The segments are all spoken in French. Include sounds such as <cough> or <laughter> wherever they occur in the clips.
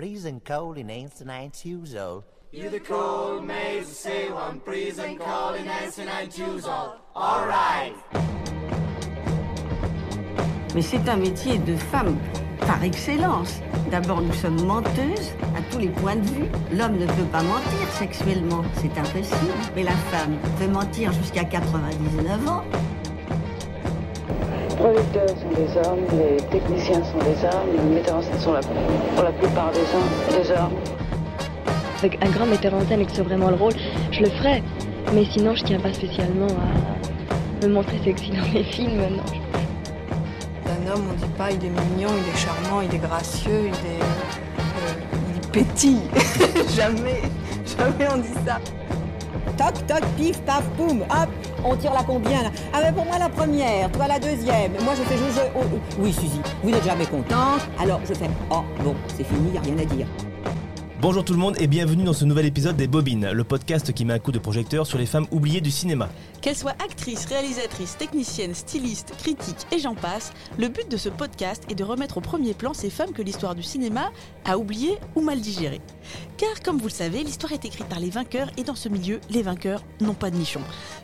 Prison call in Nancy nine years old. You the cold maze say one prison call in Nancy nine years old. All right. Mais c'est un métier de femme par excellence. D'abord, nous sommes menteuses à tous les points de vue. L'homme ne peut pas mentir sexuellement, c'est impossible. Mais la femme peut mentir jusqu'à 99 ans. Les producteurs sont des hommes, les techniciens sont des hommes, les metteurs en scène sont la, pour la plupart des hommes. Des hommes. Avec un grand metteur en scène et que c'est vraiment le rôle, je le ferais. Mais sinon, je tiens pas spécialement à me montrer sexy dans mes films. Non, D'un homme, on dit pas il est mignon, il est charmant, il est gracieux, il est, euh, il pétille. <laughs> jamais, jamais on dit ça. Toc, toc, pif, paf, poum, hop, on tire la combien là Ah mais pour moi la première, toi la deuxième. Moi je fais je, je- oh, oh. Oui Suzy, vous n'êtes jamais contente. Alors je fais oh bon, c'est fini, y a rien à dire. Bonjour tout le monde et bienvenue dans ce nouvel épisode des Bobines, le podcast qui met un coup de projecteur sur les femmes oubliées du cinéma. Qu'elles soient actrices, réalisatrices, techniciennes, stylistes, critiques et j'en passe, le but de ce podcast est de remettre au premier plan ces femmes que l'histoire du cinéma a oubliées ou mal digérées. Car comme vous le savez, l'histoire est écrite par les vainqueurs et dans ce milieu, les vainqueurs n'ont pas de nichon.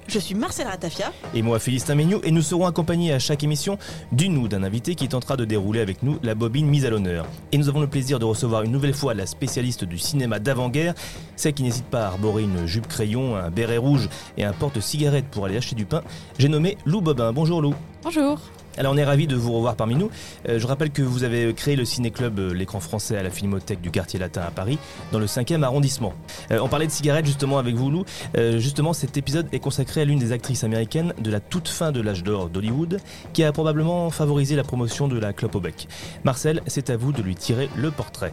Je suis Marcel Ratafia. Et moi, Félicien Méniou, et nous serons accompagnés à chaque émission d'une ou d'un invité qui tentera de dérouler avec nous la bobine mise à l'honneur. Et nous avons le plaisir de recevoir une nouvelle fois la spécialiste du cinéma d'avant-guerre, celle qui n'hésite pas à arborer une jupe crayon, un béret rouge et un porte-cigarette pour aller acheter du pain. J'ai nommé Lou Bobin. Bonjour Lou. Bonjour. Alors on est ravis de vous revoir parmi nous. Euh, je rappelle que vous avez créé le ciné-club euh, L'écran français à la Filmothèque du quartier latin à Paris, dans le 5e arrondissement. Euh, on parlait de cigarettes justement avec vous Lou. Justement cet épisode est consacré à l'une des actrices américaines de la toute fin de l'âge d'or d'Hollywood, qui a probablement favorisé la promotion de la clope au bec. Marcel, c'est à vous de lui tirer le portrait.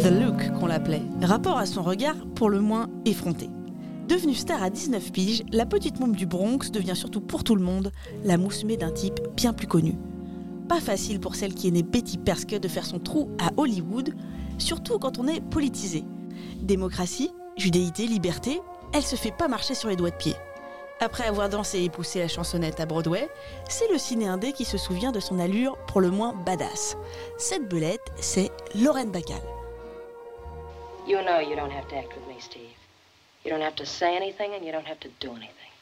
The Look qu'on l'appelait. Rapport à son regard pour le moins effronté. Devenue star à 19 piges, la petite môme du Bronx devient surtout pour tout le monde la moussemée d'un type bien plus connu. Pas facile pour celle qui est née Betty Perske de faire son trou à Hollywood, surtout quand on est politisé. Démocratie, judéité, liberté, elle se fait pas marcher sur les doigts de pied. Après avoir dansé et poussé la chansonnette à Broadway, c'est le ciné indé qui se souvient de son allure pour le moins badass. Cette belette, c'est Lorraine Bacall. You know you don't have to act with me, Steve. You don't have to say anything and you don't have to do anything.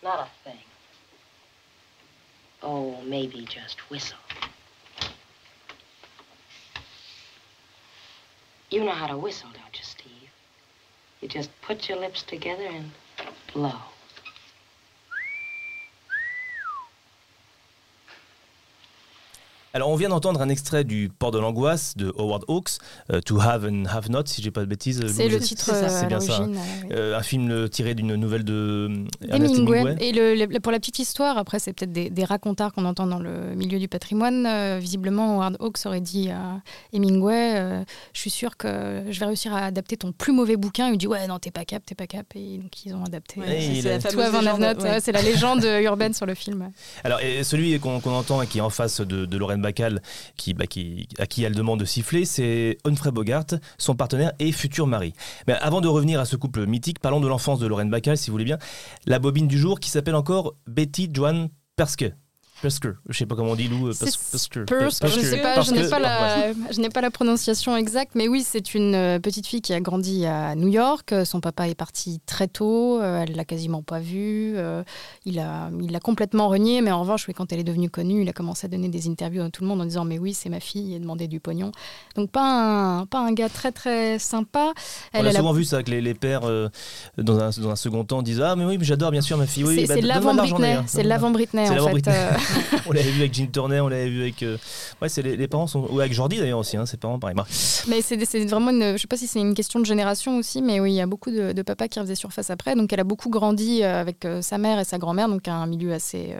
Not a thing. Oh, maybe just whistle. You know how to whistle, don't you, Steve? You just put your lips together and blow. Alors on vient d'entendre un extrait du Port de l'angoisse de Howard Hawks, euh, To Have and Have Not, si j'ai pas de bêtises. C'est le titre c'est euh, à bien ça. euh, oui. Euh, un film tiré d'une nouvelle de Hemingway. Hemingway. Et le- le- pour la petite histoire, après, c'est peut-être des, des racontards qu'on entend dans le milieu du patrimoine. euh, visiblement, Howard Hawks aurait dit à Hemingway euh, Je suis sûr que je vais réussir à adapter ton plus mauvais bouquin. Il lui dit Ouais, non, t'es pas cap, t'es pas cap. Et donc, ils ont adapté. Ouais, c'est- il c'est a- la Tout fameuse avant légende, Note, ouais. ouais, c'est la légende <laughs> urbaine sur le film. Alors, et celui qu'on qu'on entend et qui est en face de, de Lorraine Bacall, qui, bah, à qui elle demande de siffler, c'est Humphrey Bogart, son partenaire et futur mari. Mais avant de revenir à ce couple mythique, parlons de l'enfance de Lorraine Bacall, si vous voulez bien. La bobine du jour qui s'appelle encore Betty Joan Perske. Perske, je sais pas comment on dit, Lou. euh, C'est Perske. Spurs, je ne sais pas, je n'ai pas, la, je pas la prononciation exacte, mais oui, c'est une euh, petite fille qui a grandi à New York. Euh, Son papa est parti très tôt, euh, elle l'a quasiment pas vu. euh, Il a, il l'a complètement renié, mais en revanche, oui, quand elle est devenue connue, il a commencé à donner des interviews à tout le monde en disant mais oui, c'est ma fille, et demander du pognon. Donc pas un, pas un gars très très sympa. On Elle, a elle a- souvent vu ça, que les, les pères, euh, dans, un, dans un second temps, disent Ah, mais oui, j'adore bien sûr ma fille. Oui, c'est bah, l'avant Britney, c'est l'avant Britney en fait. <laughs> <laughs> On l'avait vu avec Gene Turner, on l'avait vu avec. euh, Ouais, c'est les, parents sont. Ou avec Jordi d'ailleurs aussi, hein, ses parents, pareil. Mais c'est vraiment une. Je sais pas si c'est une question de génération aussi, mais oui, il y a beaucoup de, papas qui faisaient surface après. Donc elle a beaucoup grandi euh, avec euh, sa mère et sa grand-mère, donc un milieu assez,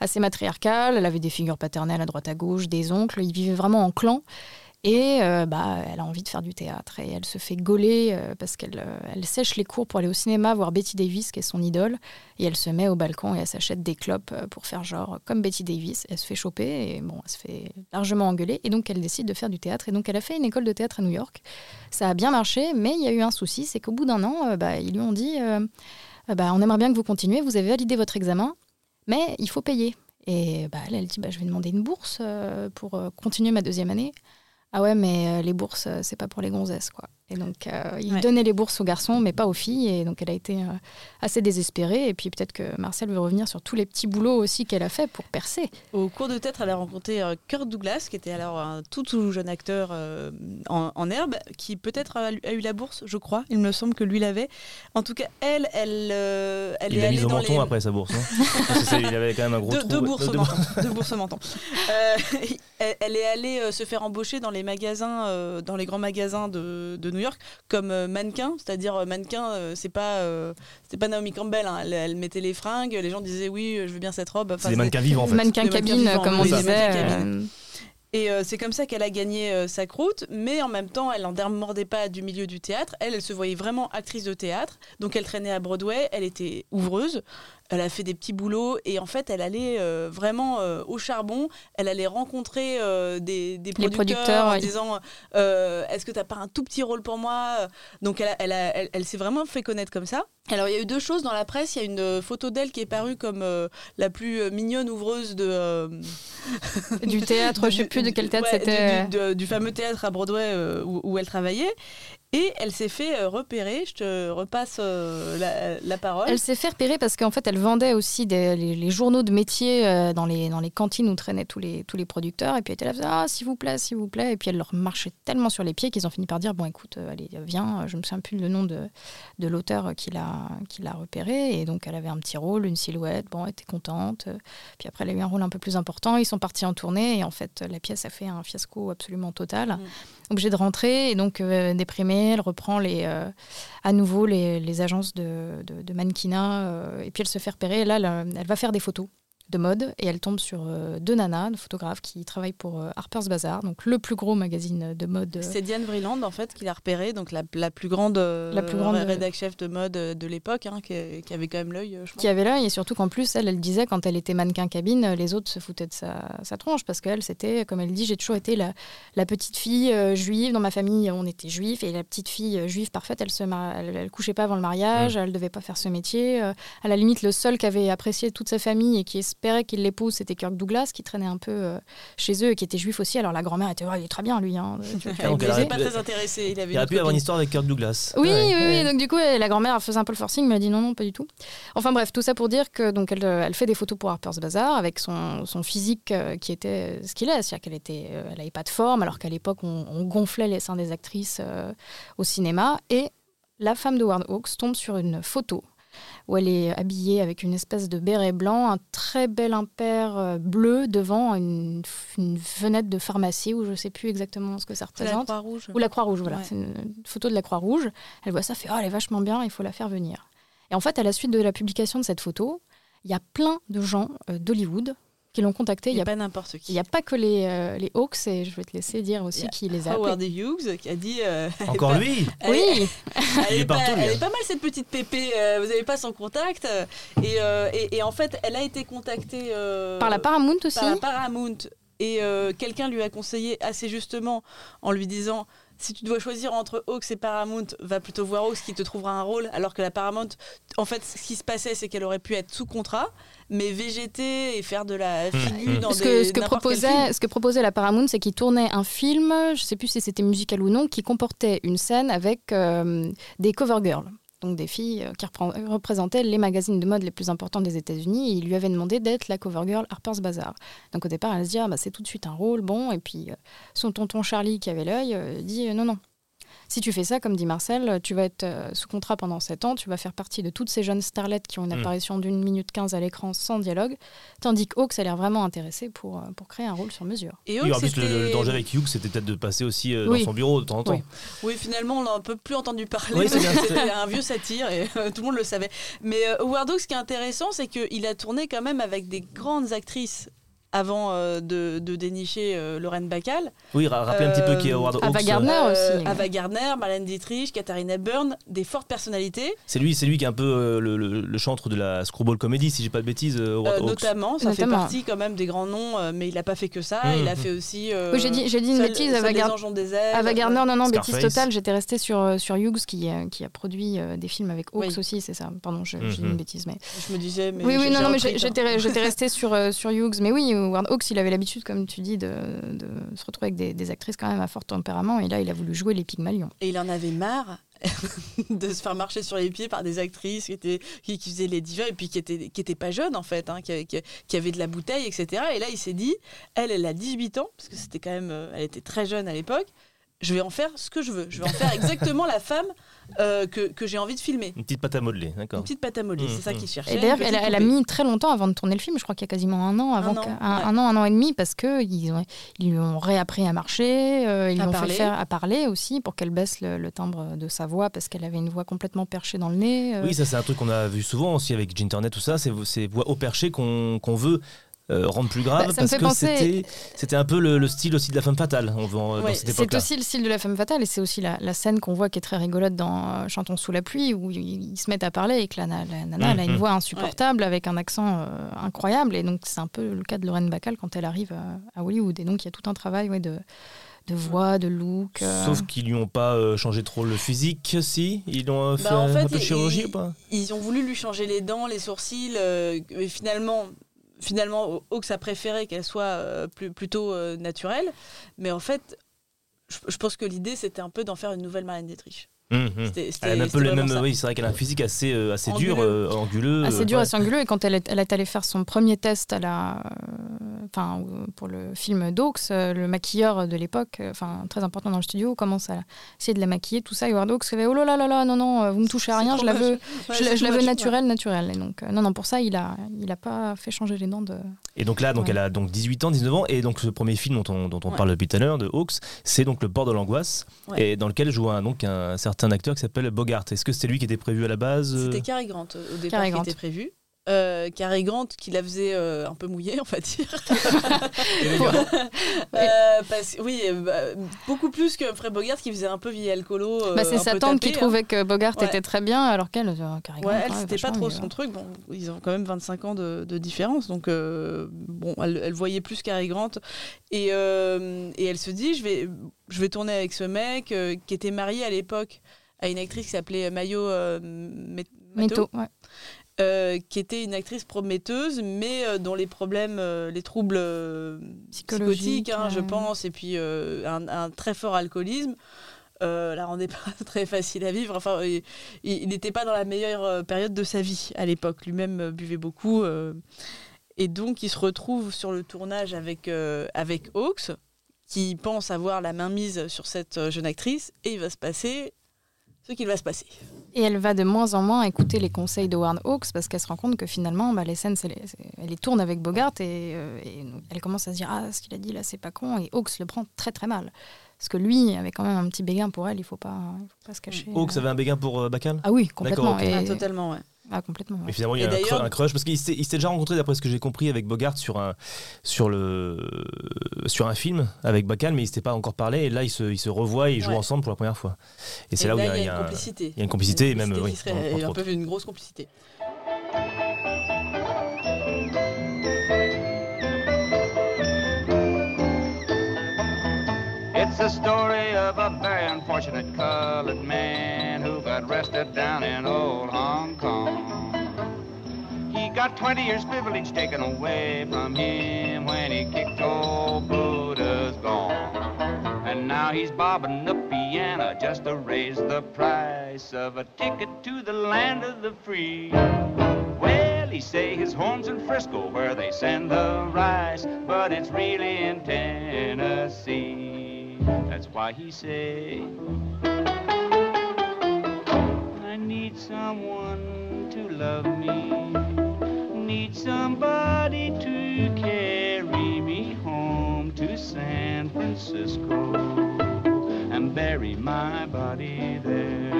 assez matriarcal. Elle avait des figures paternelles à droite à gauche, des oncles. Ils vivaient vraiment en clan. Et euh, bah, elle a envie de faire du théâtre et elle se fait gauler euh, parce qu'elle euh, sèche les cours pour aller au cinéma voir Betty Davis, qui est son idole. Et elle se met au balcon et elle s'achète des clopes pour faire genre comme Betty Davis. Elle se fait choper et bon, elle se fait largement engueuler. Et donc elle décide de faire du théâtre. Et donc elle a fait une école de théâtre à New York. Ça a bien marché, mais il y a eu un souci, c'est qu'au bout d'un an, bah, ils lui ont dit bah, on aimerait bien que vous continuiez, vous avez validé votre examen, mais il faut payer. Et bah, elle, elle dit bah, Je vais demander une bourse pour continuer ma deuxième année. Ah ouais, mais euh, les bourses, euh, c'est pas pour les gonzesses, quoi. Et donc, euh, il Ouais. donnait les bourses aux garçons, mais pas aux filles. Et donc, elle a été euh, assez désespérée. Et puis, peut-être que Marcel veut revenir sur tous les petits boulots aussi qu'elle a fait pour percer. Au cours de théâtre, elle a rencontré euh, Kirk Douglas, qui était alors un tout, tout jeune acteur euh, en, en herbe, qui peut-être a, a eu la bourse, je crois. Il me semble que lui l'avait. En tout cas, elle, elle, euh, elle Il est allée mise au dans menton les... après sa bourse. hein. <laughs> Parce que ça, il avait quand même un gros deux, trou. deux bourses deux au menton. deux bourses au menton. Euh, <laughs> elle, elle est allée euh, se faire embaucher dans les magasins, euh, dans les grands magasins de, de New York, comme euh, mannequin. C'est-à-dire euh, mannequin, euh, c'est pas, euh, c'était pas Naomi Campbell. hein. Elle, elle mettait les fringues, les gens disaient oui, je veux bien cette robe. Enfin, des mannequins vivants, en fait. Mannequin Des cabine, comme on disait. mannequins Et euh, c'est comme ça qu'elle a gagné euh, sa croûte, mais en même temps, elle n'en démordait pas du milieu du théâtre. Elle, elle se voyait vraiment actrice de théâtre, donc elle traînait à Broadway, elle était ouvreuse, elle a fait des petits boulots, et en fait, elle allait euh, vraiment euh, au charbon, elle allait rencontrer euh, des, producteurs, producteurs, en oui. disant Est-ce que tu n'as pas un tout petit rôle pour moi? Donc elle, a- elle, a- elle- elle s'est vraiment fait connaître comme ça. Alors il y a eu deux choses dans la presse, il y a une photo d'elle qui est parue comme la plus mignonne ouvreuse de... du théâtre, je sais plus de quel théâtre <laughs> Ouais, c'était. Du, du- de- du fameux théâtre à Broadway où, où elle travaillait. Et elle s'est fait euh, repérer. Je te repasse euh, la, la parole. Elle s'est fait repérer parce qu'en fait, elle vendait aussi des, les, les journaux de métier euh, dans, les, dans les cantines où traînaient tous les, tous les producteurs. Et puis elle était là, faisait, ah, s'il vous plaît, s'il vous plaît. Et puis elle leur marchait tellement sur les pieds qu'ils ont fini par dire, bon, écoute, euh, allez, viens. Je me souviens plus le nom de, de l'auteur qui l'a qui l'a repérée. Et donc, elle avait un petit rôle, une silhouette. Bon, elle était contente. Puis après, elle a eu un rôle un peu plus important. Ils sont partis en tournée. Et en fait, la pièce a fait un fiasco absolument total. Obligée de rentrer. Et donc, euh, déprimée, elle reprend euh, à nouveau les, agences de, mannequinat. euh, et puis, elle se fait repérer. Là, elle va faire des photos de mode et elle tombe sur euh, deux nanas, deux photographes qui travaillent pour euh, Harper's Bazaar, donc le plus gros magazine de mode. euh, C'est Diane Vreeland en fait qui l'a repérée, donc la, la plus grande, euh, La plus grande, euh, rédac chef de mode de l'époque, hein, qui, qui avait quand même l'œil. qui avait l'œil et surtout qu'en plus elle elle disait quand elle était mannequin cabine les autres se foutaient de sa, sa tronche parce qu'elle c'était comme elle dit j'ai toujours été la, la petite fille euh, juive dans ma famille on était juifs et la petite fille euh, juive parfaite elle se mar- elle, elle couchait pas avant le mariage elle devait pas faire ce métier euh, à la limite le seul qui avait apprécié toute sa famille et qui espérait qu'il l'épouse c'était Kirk Douglas qui traînait un peu euh, chez eux et qui était juif aussi alors la grand-mère était oh, il est très bien lui hein, tu donc aurait baiser pas très intéressé. Il avait Il aurait pu avoir une histoire avec Kirk Douglas. Oui, Ouais, oui, oui. ouais. Donc du coup, elle- la grand-mère faisait un peu le forcing, mais elle dit non, non, pas du tout. Enfin bref, tout ça pour dire que donc elle, euh, elle fait des photos pour Harper's Bazaar avec son, son physique euh, qui était ce qu'il est, c'est-à-dire qu'elle était, euh, elle avait pas de forme, alors qu'à l'époque on, on gonflait les seins des actrices euh, au cinéma. Et la femme de Ward Hawks tombe sur une photo où elle est habillée avec une espèce de béret blanc, un très bel impair euh, bleu devant une, une fenêtre de pharmacie où je sais plus exactement ce que ça C'est la représente. Croix-Rouge. Ou la Croix-Rouge, voilà. Ouais. C'est une photo de la Croix-Rouge. Elle voit ça, fait Oh, elle est vachement bien, il faut la faire venir. Et en fait, à la suite de la publication de cette photo, il y a plein de gens euh, d'Hollywood qui l'ont contacté. Il Il n'y n'y a, a pas n'importe il qui. y a pas que les, euh, les Hawks, et je vais te laisser dire aussi Il qui les a Howard appelés. Hughes qui a dit. euh, Encore pas- lui elle Oui, Elle Il est, est partout, pas, lui, elle hein. est pas mal cette petite pépé, euh, vous n'avez pas son contact. euh, Et, euh, et, et en fait, elle a été contactée euh, par la Paramount aussi. par la Paramount. Et euh, quelqu'un lui a conseillé assez justement en lui disant si tu dois choisir entre Hawks et Paramount, va plutôt voir Hawks qui te trouvera un rôle. Alors que la Paramount, en fait, ce qui se passait, c'est qu'elle aurait pu être sous contrat, mais végéter et faire de la figure dans ce des, que, ce, que proposait, film. ce que proposait la Paramount, c'est qu'ils tournaient un film, je sais plus si c'était musical ou non, qui comportait une scène avec euh, des cover girls. Des filles euh, qui représentaient les magazines de mode les plus importants des États-Unis. Et ils lui avaient demandé d'être la cover girl Harper's Bazaar. Donc au départ, elle se dit ah, bah, c'est tout de suite un rôle, bon. Et puis euh, son tonton Charlie qui avait l'œil euh, dit non non. Si tu fais ça, comme dit Marcel, tu vas être euh, sous contrat pendant 7 ans, tu vas faire partie de toutes ces jeunes starlettes qui ont une Mm. apparition d'une minute 15 à l'écran sans dialogue, tandis que Hawks a l'air vraiment intéressé pour, euh, pour créer un rôle sur mesure. Et Oui, Hawks, en plus, le, danger avec Hughes, c'était peut-être de passer aussi euh, Oui. dans son bureau de temps en temps. Oui. Oui, finalement, on n'a un peu plus entendu parler. <laughs> C'était un vieux satire et euh, tout le monde le savait. Mais euh, Howard Hawks, ce qui est intéressant, c'est qu'il a tourné quand même avec des grandes actrices avant euh, de, de dénicher euh, Lorraine Bacall. Oui, ra- rappelez un petit peu qui est Howard Hawks. Ava euh, Gardner Euh, aussi. Ava Gardner, Marlène Dietrich, Katharina Byrne, des fortes personnalités, C'est lui, c'est lui qui est un peu euh, le, le- le chantre de la screwball comedy, si j'ai pas de bêtises. euh, Howard euh, Hawks. notamment. Ça Notamment. fait partie quand même des grands noms, euh, mais il n'a pas fait que ça. Mhm. Il a fait aussi. euh, Oui, j'ai dit- j'ai dit une Seul- bêtise, Ava des ailes. Ava Gardner, non, non, bêtise totale. J'étais restée sur, euh, sur Hughes qui, euh, qui a produit euh, des films avec Hawks Oui. aussi, c'est ça. Pardon, je, je dis Mhm. une bêtise. Mais... Je me disais, mais. oui, oui, j'ai- non, j'ai non, mais j'ai- j'étais j'étais restée sur, euh, sur Hughes. Mais oui, Howard Hawks, il avait l'habitude, comme tu dis, de, se retrouver avec des, actrices quand même à fort tempérament. Et là, il a voulu jouer les Pygmalions. Et il en avait marre <laughs> de se faire marcher sur les pieds par des actrices qui, étaient, qui, faisaient les divas et puis qui étaient, qui étaient pas jeunes en fait, hein, qui, qui avaient de la bouteille, etc. Et là, il s'est dit, elle, elle a 18 ans, parce que c'était quand même, euh, elle était très jeune à l'époque, je vais en faire ce que je veux. Je vais en faire exactement la femme euh, que, que j'ai envie de filmer. Une petite pâte à modeler, Une d'accord. petite pâte à modeler, c'est ça qu'il cherchait. Et d'ailleurs, une elle, elle a mis très longtemps avant de tourner le film. Je crois qu'il y a quasiment un an, avant Un an, un, ouais. un an, un an et demi, parce que ils, ont, ils lui ont réappris à marcher, euh, ils À lui ont fait parler. faire à parler aussi pour qu'elle baisse le, le timbre de sa voix parce qu'elle avait une voix complètement perchée dans le nez. euh. Oui, ça c'est un truc qu'on a vu souvent aussi avec Ginternet, tout ça, c'est ces voix au perché qu'on qu'on veut euh, rendre plus grave Bah, ça me parce fait que penser- c'était un peu le, le style aussi de la femme fatale Ouais, cette c'est aussi le style de la femme fatale et c'est aussi la, la scène qu'on voit qui est très rigolote dans euh, Chantons sous la pluie où ils, ils se mettent à parler et que la, na- la nana elle a une Mhm. voix insupportable avec un accent euh, incroyable et donc c'est un peu le cas de Lorraine Bacall quand elle arrive à, à Hollywood et donc il y a tout un travail ouais, de, de voix, de look. euh. Sauf qu'ils lui ont pas euh, changé trop le physique, si? Ils ont euh, fait, Bah, en fait, un peu de il- chirurgie ou pas? Ils ont voulu lui changer les dents, les sourcils, euh, et finalement, finalement, Hawks a préféré qu'elle soit euh, plutôt euh, naturelle. Mais en fait, je, je pense que l'idée, c'était un peu d'en faire une nouvelle Marlène Dietrich. C'était- c'était- Elle a un peu c'était le même. Oui, c'est vrai qu'elle a un physique assez, euh, assez Anguleux. dur, euh, anguleux. assez euh, dur, ouais. assez anguleux. Et quand elle est, elle est allée faire son premier test à la, euh, enfin, euh, pour le film Dawes, euh, le maquilleur de l'époque, euh, enfin très important dans le studio, commence à essayer de la maquiller, tout ça. Et Howard Hawks fait oh là là là là, non non, euh, vous me touchez à rien, je la veux. Ouais, je, la- c'est je la veux naturelle, naturelle. Et donc euh, non non, pour ça il a, il a pas fait changer les dents de. Et donc là, donc Ouais. elle a donc 18 ans, 19 ans, et donc ce premier film dont on, dont on Ouais. parle depuis tout à l'heure, de Hawks, c'est donc Le port de l'angoisse, Ouais. et dans lequel joue un, donc un certain acteur qui s'appelle Bogart. Est-ce que c'était lui qui était prévu à la base euh C'était Cary Grant au départ Cary qui Grant. était prévu. Euh, Cary Grant qui la faisait euh, un peu mouillée, on va dire. <laughs> Euh, parce, oui, euh, bah, beaucoup plus que Fred Bogart qui faisait un peu vieille alcoolo. euh, Bah, c'est sa tante qui hein. trouvait que Bogart Ouais. était très bien, alors qu'elle, euh, Cary Grant, Ouais, elle, ouais, c'était pas trop son hein. truc. Bon, ils ont quand même 25 ans de, de différence, donc euh, bon, elle, elle voyait plus Cary Grant. Et, euh, et elle se dit, je vais, je vais tourner avec ce mec euh, qui était marié à l'époque à une actrice qui s'appelait Mayo euh, Met- Métaux, ouais. Euh, qui était une actrice prometteuse, mais euh, dont les problèmes, euh, les troubles psychotiques, hein, je pense, et puis un, un très fort alcoolisme, la rendait <laughs> pas très facile à vivre. Enfin, il- n'était pas dans la meilleure période de sa vie à l'époque. Lui-même buvait beaucoup. et donc, il se retrouve sur le tournage avec, avec Hawks, qui pense avoir la main mise sur cette jeune actrice, et il va se passer ce qu'il va se passer. Et elle va de moins en moins écouter les conseils de Warren Hawks parce qu'elle se rend compte que finalement, bah, les scènes, c'est- elle les tourne avec Bogart et, euh, et elle commence à se dire Ah, ce qu'il a dit là, c'est pas con. Et Hawks le prend très très mal. Parce que lui avait quand même un petit béguin pour elle, il faut pas, il faut pas se cacher. Hawks avait un béguin pour euh, Bacall? Ah oui, complètement. Et- Ah, totalement, ouais. Ah, complètement. ouais. Mais finalement, il y a un, d'ailleurs- cru- un crush parce qu'il s'était déjà rencontré, d'après ce que j'ai compris, avec Bogart sur un, sur le, sur un film avec Bacall, mais ils s'étaient pas encore parlé. Et là, ils se, ils se revoient et ils jouent ensemble pour la première fois. Et c'est là où il y a, y une complicité. Il y a une complicité, et même, Une oui, qui serait entre un autres. peu une grosse complicité. It's the story of a very unfortunate colored man got arrested down in old Hong Kong. He got 20 years privilege taken away from him when he kicked old Buddha's gone. And now he's bobbing the piano just to raise the price of a ticket to the land of the free. Well, he say his home's in Frisco where they send the rice, but it's really in Tennessee. That's why he say, need someone to love me, need somebody to carry me home to San Francisco and bury my body there.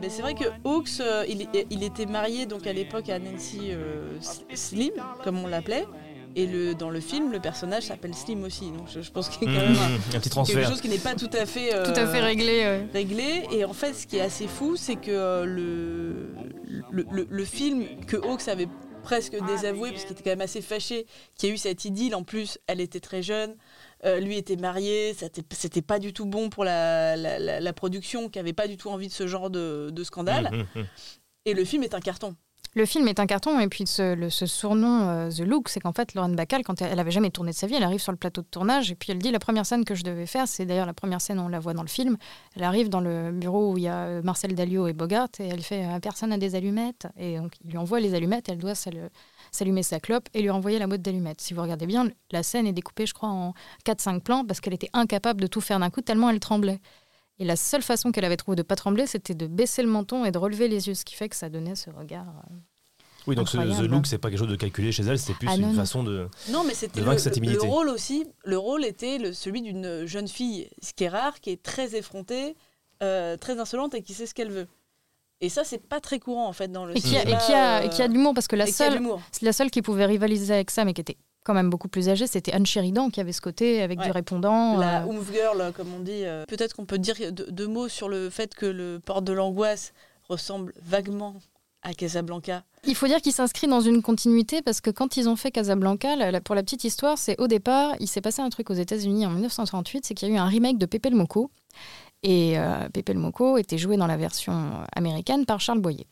Mais c'est vrai que Hawks, euh, il, il était marié donc à l'époque à Nancy euh, Slim, comme on l'appelait. Et le, dans le film, le personnage s'appelle Slim aussi. Donc je, je pense qu'il y a Mmh, quand même un, <laughs> un petit quelque chose qui n'est pas tout à fait, euh, Tout à fait réglé. ouais. réglé. Et en fait, ce qui est assez fou, c'est que euh, le, le, le- le film que Hawks avait presque désavoué, parce qu'il était quand même assez fâché, qu'il y a eu cette idylle. En plus, elle était très jeune. euh, lui était marié, c'était c'était pas du tout bon pour la, la, la- la production, qui avait pas du tout envie de ce genre de, de scandale. Mmh, mmh, mmh. Et le film est un carton. Le film est un carton et puis ce, surnom euh, The Look, c'est qu'en fait Lauren Bacall, quand elle, elle avait jamais tourné de sa vie, elle arrive sur le plateau de tournage et puis elle dit la première scène que je devais faire, c'est d'ailleurs la première scène on la voit dans le film. Elle arrive dans le bureau où il y a euh, Marcel Dalio et Bogart et elle fait euh, personne a des allumettes et donc il lui envoie les allumettes, elle doit s'al- s'allumer sa clope et lui renvoyer la boîte d'allumettes. Si vous regardez bien, la scène est découpée, je crois, en 4-5 plans parce qu'elle était incapable de tout faire d'un coup tellement elle tremblait. Et la seule façon qu'elle avait trouvé de pas trembler, c'était de baisser le menton et de relever les yeux, ce qui fait que ça donnait ce regard. euh, Oui, donc ce. The Look, c'est pas quelque chose de calculé chez elle, c'est plus Ah, non, une non. façon de. Non, mais c'était le, le- rôle aussi. Le rôle était le- celui d'une jeune fille, ce qui est rare, qui est très effrontée, euh, très insolente et qui sait ce qu'elle veut. Et ça, c'est pas très courant en fait dans le Et qui a, et qui a, euh, qui a de l'humour, parce que la de seule, l'humour. la seule qui pouvait rivaliser avec ça, mais qui était quand même beaucoup plus âgée, c'était Anne Sheridan, qui avait ce côté avec du répondant. La euh, Oomph Girl, comme on dit. euh, Peut-être qu'on peut dire deux, deux mots sur le fait que le port de l'angoisse ressemble vaguement à Casablanca. Il faut dire qu'il s'inscrit dans une continuité parce que quand ils ont fait Casablanca, la- la- pour la petite histoire, c'est au départ, il s'est passé un truc aux États-Unis en 1938, c'est qu'il y a eu un remake de Pepe le Moco. Et euh, Pepe le Moco était joué dans la version euh, américaine par Charles Boyer.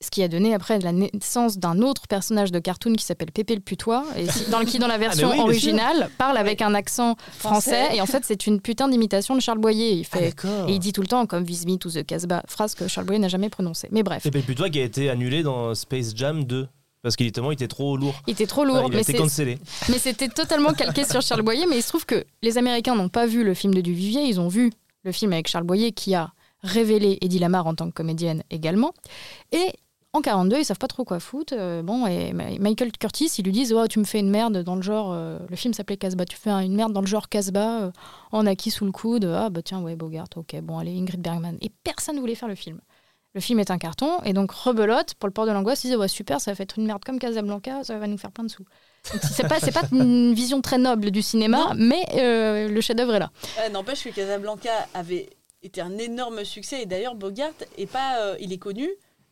Ce qui a donné après la naissance d'un autre personnage de cartoon qui s'appelle Pépé le putois, et <laughs> dans, qui dans la version Ah, oui, sûr. originale parle avec un accent français. Français. Et en fait, c'est une putain d'imitation de Charles Boyer. Il Ah, fait, et il dit tout le temps comme Viz me to the Casbah, phrase que Charles Boyer n'a jamais prononcée. Mais bref. Pépé le Putois qui a été annulé dans Space Jam 2. Parce qu'il il était trop lourd. Il était trop lourd. il a mais été c'est- cancellé. Mais c'était totalement calqué sur Charles Boyer. Mais il se trouve que les Américains n'ont pas vu le film de Duvivier. Ils ont vu le film avec Charles Boyer qui a révélé Eddie Lamar en tant que comédienne également. Et en 42, ils savent pas trop quoi foutre. Euh, bon, et Michael Curtis, ils lui disent oh, Tu me fais une merde dans le genre. euh, le film s'appelait Casbah. Tu fais un- une merde dans le genre Casbah, euh, en acquis sous le coude. Ah, bah tiens, ouais, Bogart, ok, bon, allez, Ingrid Bergman. Et personne ne voulait faire le film. Le film est un carton, et donc rebelote pour le port de l'angoisse. Ils disent ouais, super, ça va être une merde comme Casablanca, ça va nous faire plein de sous. C'est pas, c'est pas <laughs> une vision très noble du cinéma, mais euh, le chef-d'œuvre est là. N'empêche que Casablanca avait été un énorme succès. Et d'ailleurs, Bogart est pas, euh, il est connu,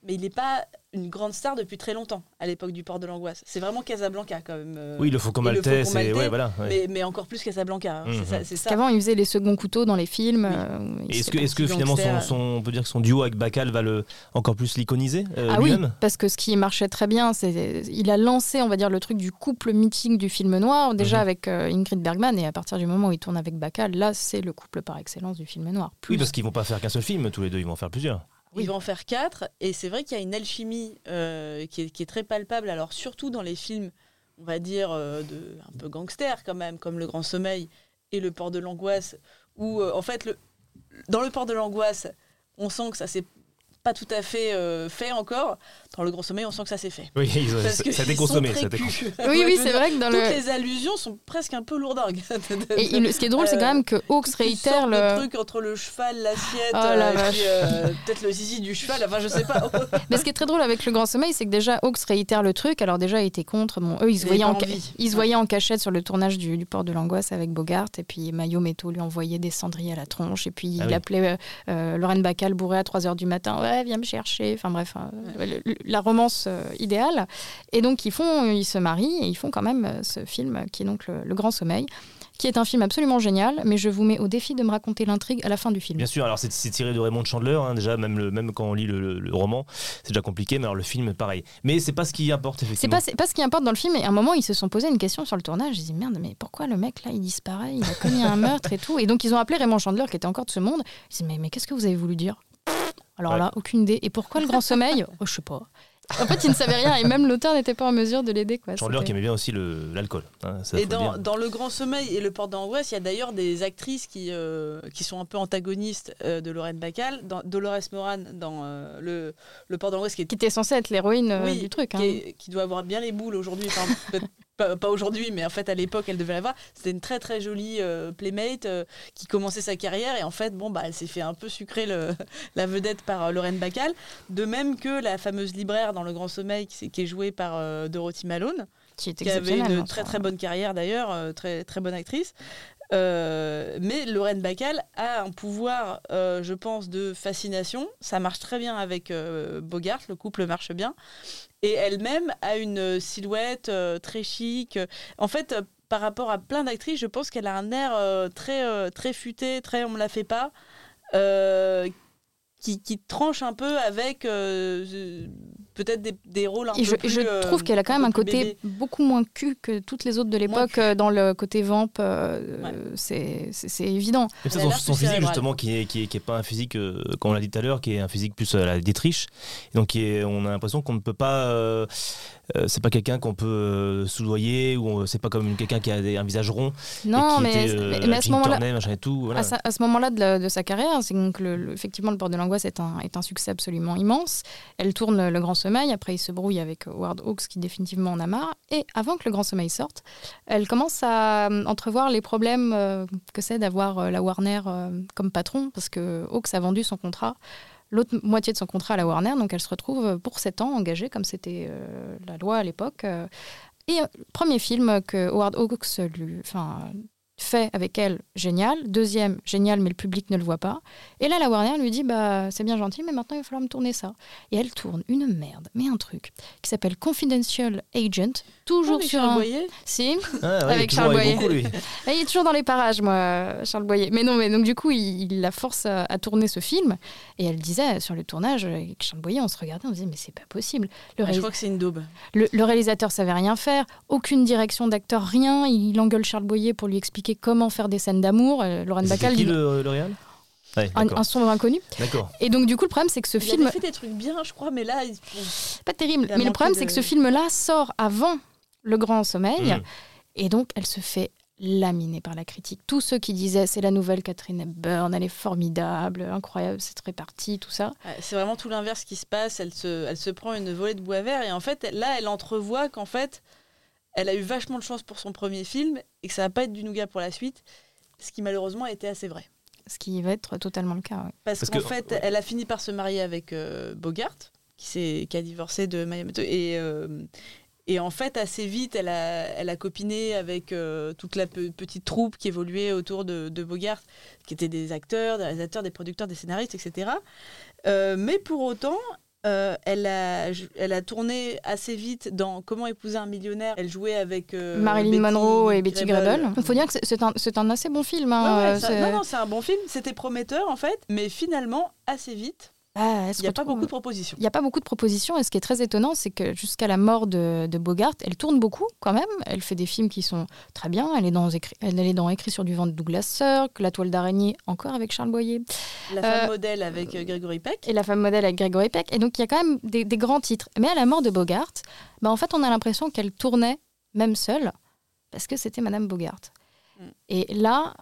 mais il n'est pas une grande star depuis très longtemps à l'époque du port de l'angoisse. C'est vraiment Casablanca quand même. euh, Oui, le Faucon Maltais, Faucon c'est- ouais, voilà, ouais. Mais, mais encore plus Casablanca. hein. Mhm. C'est ça. qu'avant, il faisait les seconds couteaux dans les films. euh, Est-ce que, finalement son, on peut dire que son duo avec Bacal va le encore plus l'iconiser euh, Ah oui, lui-même? parce que ce qui marchait très bien, c'est il a lancé, on va dire, le truc du couple mythique du film noir, déjà Mhm. avec euh, Ingrid Bergman, et à partir du moment où il tourne avec Bacall, là, c'est le couple par excellence du film noir. Oui, parce qu'ils vont pas faire qu'un seul film tous les deux, ils vont en faire plusieurs. Il va en faire quatre, et c'est vrai qu'il y a une alchimie euh, qui, est, très palpable. Alors surtout dans les films, on va dire euh, de un peu gangster quand même, comme Le Grand Sommeil et Le Port de l'angoisse, où euh, en fait dans Le Port de l'angoisse, on sent que ça s'est pas tout à fait euh, fait encore. Dans Le Grand Sommeil, on sent que ça s'est fait. Oui, ils ont- Parce que ça a été consommé, très ça a été culs. consommé. Oui, oui, c'est vrai que dans toutes le- les allusions sont presque un peu lourdargues. Et il- ce qui est drôle, c'est quand même que Hawks réitère le le. truc entre le cheval, l'assiette, Oh la euh, et euh, peut-être le zizi du cheval. Enfin, je sais pas. <laughs> Mais ce qui est très drôle avec le Grand Sommeil, c'est que déjà Hawks réitère le truc. Alors déjà, il était contre. Bon, eux, ils se voyaient, en, ca- ils se voyaient en cachette sur le tournage du, du Port de l'Angoisse avec Bogart. Et puis Mayo Meto lui envoyait des cendriers à la tronche. Et puis Ah il oui. appelait euh, Lorraine Bacal bourré à 3h du matin. Ouais, viens me chercher. Enfin bref, le- le- la romance euh, idéale. Et donc ils font, ils se marient et ils font quand même euh, ce film qui est donc le, Le Grand Sommeil, qui est un film absolument génial. Mais je vous mets au défi de me raconter l'intrigue à la fin du film. Bien sûr, alors c'est tiré de Raymond Chandler, hein, déjà, même, le, même quand on lit le, le- le roman, c'est déjà compliqué, mais alors le film, pareil. Mais c'est pas ce qui importe, effectivement. pas, c'est pas ce qui importe dans le film. Et à un moment, ils se sont posé une question sur le tournage. Ils se disent merde, mais pourquoi le mec là, il disparaît? Il a commis un <laughs> meurtre et tout. Et donc, ils ont appelé Raymond Chandler, qui était encore de ce monde. Ils se disent mais, mais qu'est-ce que vous avez voulu dire? Alors Ouais. là, aucune idée. Et pourquoi le grand <laughs> sommeil oh, Je sais pas. En fait, il ne savait rien et même l'auteur n'était pas en mesure de l'aider. Chandler qui aimait bien aussi l'alcool. hein, Et dans, le dire. dans Le Grand Sommeil et Le Port d'Angoisse, il y a d'ailleurs des actrices qui, euh, qui sont un peu antagonistes euh, de Lorraine Bacal. Dans Dolores Moran, dans euh, le, le Port d'Angoisse, qui, est- Qui était censé être l'héroïne euh, oui, du truc. qui, hein. est- qui doit avoir bien les boules aujourd'hui. Enfin, pas, pas aujourd'hui, mais en fait, à l'époque, elle devait l'avoir. C'était une très très jolie euh, playmate euh, qui commençait sa carrière. Et en fait, bon, bah, elle s'est fait un peu sucrer le, <laughs> la vedette par euh, Lorraine Bacal. De même que la fameuse libraire dans Le Grand Sommeil, qui, est- qui est jouée par Dorothy Malone. Qui avait une hein, très très bonne carrière d'ailleurs, très très bonne actrice. Euh, mais Lorraine Bacall a un pouvoir, euh, je pense, de fascination. Ça marche très bien avec euh, Bogart, le couple marche bien. Et elle-même a une silhouette euh, très chic. En fait, euh, par rapport à plein d'actrices, je pense qu'elle a un air euh, très, euh, très futé, très on me la fait pas. euh, qui, qui tranche un peu avec euh, euh, peut-être des, des rôles un Et peu je, plus. je euh, trouve qu'elle a quand même un côté bébé. beaucoup moins cul que toutes les autres de l'époque euh, dans le côté vamp. euh, c'est- évident. Et ça, son, son physique justement qui est, qui est, qui est pas un physique euh, comme on l'a dit tout à l'heure qui est un physique plus à la Dietrich Et donc qui est- on a l'impression qu'on ne peut pas euh, euh, c'est pas quelqu'un qu'on peut euh, soudoyer ou c'est pas comme quelqu'un qui a des- un visage rond Non, et qui mais- était, euh, mais- mais à ce moment-là- voilà. À, ce moment-là de, la- de sa carrière, c'est donc le, le- effectivement le port de l'angoisse est un, est un succès absolument immense. Elle tourne Le Grand Après il se brouille avec Howard Hawks qui définitivement en a marre. Et avant que Le Grand Sommeil sorte, elle commence à euh, entrevoir les problèmes euh, que c'est d'avoir euh, la Warner comme patron, parce que Hawks a vendu son contrat. L'autre moitié de son contrat à la Warner, donc elle se retrouve pour 7 ans engagée, comme c'était la loi à l'époque. et euh, premier film que Howard Hawks lui, fait avec elle, génial. Deuxième, génial, mais le public ne le voit pas. Et là, la Warner lui dit bah, c'est bien gentil, mais maintenant il va falloir me tourner ça. Et elle tourne une merde, mais un truc qui s'appelle Confidential Agent, toujours avec sur Charles un. Boyer Si, Ah <laughs> ouais, avec Charles Boyer. beaucoup, lui. Et il est toujours dans les parages, moi, Charles Boyer. Mais non, mais donc du coup, il, il la force à, à tourner ce film. Et elle disait sur le tournage, avec Charles Boyer, on se regardait, on se disait mais c'est pas possible. Le je crois que c'est une daube. le, le réalisateur savait rien faire, aucune direction d'acteur, rien. Il engueule Charles Boyer pour lui expliquer comment faire des scènes d'amour. Euh, Lorraine C'était Bacall qui dit le, le réal Ouais, un, un sombre inconnu. D'accord. Et donc du coup, le problème c'est que ce Il film, avait fait des trucs bien, je crois, mais là, il... pas terrible. il Mais le problème de- c'est que ce film-là sort avant Le Grand Sommeil, Mm. et donc elle se fait laminée par la critique. Tous ceux qui disaient c'est la nouvelle Catherine Hepburn, elle est formidable, incroyable, c'est réparti, tout ça. C'est vraiment tout l'inverse qui se passe. Elle se, elle se prend une volée de bois vert et en fait, là, elle entrevoit qu'en fait, elle a eu vachement de chance pour son premier film et que ça va pas être du nougat pour la suite, ce qui malheureusement a été assez vrai. Ce qui va être totalement le cas. ouais. Parce, Parce qu'en que- fait, elle a fini par se marier avec euh, Bogart, qui, s'est- qui a divorcé de Maya Moto. Et, euh, et en fait, assez vite, elle a, elle a copiné avec euh, toute la pe- petite troupe qui évoluait autour de, de Bogart, qui étaient des acteurs, des réalisateurs, des producteurs, des scénaristes, etc. Euh, mais pour autant, euh, elle, a, elle a tourné assez vite dans Comment épouser un millionnaire. Elle jouait avec euh, Marilyn Betty Monroe et Betty Grable. Il faut dire que c'est- un, assez bon film. hein, Ouais, ouais, ça- c'est- non, non, c'est un bon film. C'était prometteur, en fait. Mais finalement, assez vite, Ah, il n'y a pas beaucoup de propositions. Il n'y a pas beaucoup de propositions et ce qui est très étonnant, c'est que jusqu'à la mort de, de Bogart, elle tourne beaucoup quand même. Elle fait des films qui sont très bien. Elle est dans, écrit, elle est dans Écrit sur du vent de Douglas Sirk, La toile d'araignée, encore avec Charles Boyer. La femme Euh, modèle avec euh, Gregory Peck. Et La femme modèle avec Gregory Peck. Et donc il y a quand même des, des grands titres. Mais à la mort de Bogart, bah, en fait, on a l'impression qu'elle tournait même seule parce que c'était Madame Bogart. Mm. Et là,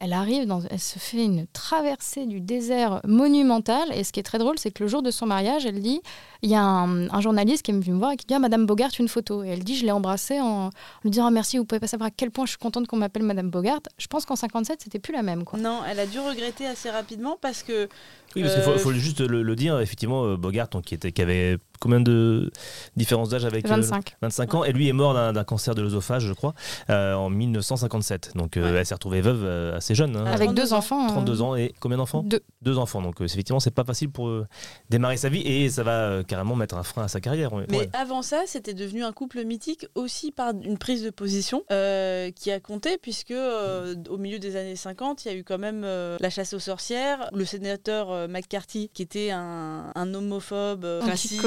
elle arrive, dans, elle se fait une traversée du désert monumentale. Et ce qui est très drôle, c'est que le jour de son mariage, elle dit il y a un, journaliste qui est venu me voir et qui dit ah, Madame Bogart, une photo. Et elle dit je l'ai embrassée en lui disant Ah, merci, vous pouvez pas savoir à quel point je suis contente qu'on m'appelle Madame Bogart. Je pense qu'en 57, c'était plus la même. Quoi. Non, elle a dû regretter assez rapidement parce que. Oui, parce qu'il faut, euh, faut juste le, le dire, effectivement, euh, Bogart, donc, qui, était, qui avait combien de différences d'âge avec euh, 25. 25 ans, et lui est mort d'un d'un cancer de l'œsophage, je crois, euh, en 1957. Donc euh, elle s'est retrouvée veuve euh, assez jeune. hein. Avec deux enfants. euh, 32 ans et combien d'enfants Deux. enfants. Donc euh, effectivement, c'est pas facile pour euh, démarrer sa vie et ça va euh, carrément mettre un frein à sa carrière. ouais. Mais Ouais. avant ça, c'était devenu un couple mythique aussi par une prise de position euh, qui a compté, puisque euh, au milieu des années 50, il y a eu quand même euh, la chasse aux sorcières. Le sénateur euh, McCarthy, qui était un, un homophobe, euh, raciste,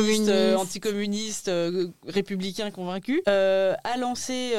Anticommuniste. euh, républicain convaincu, a lancé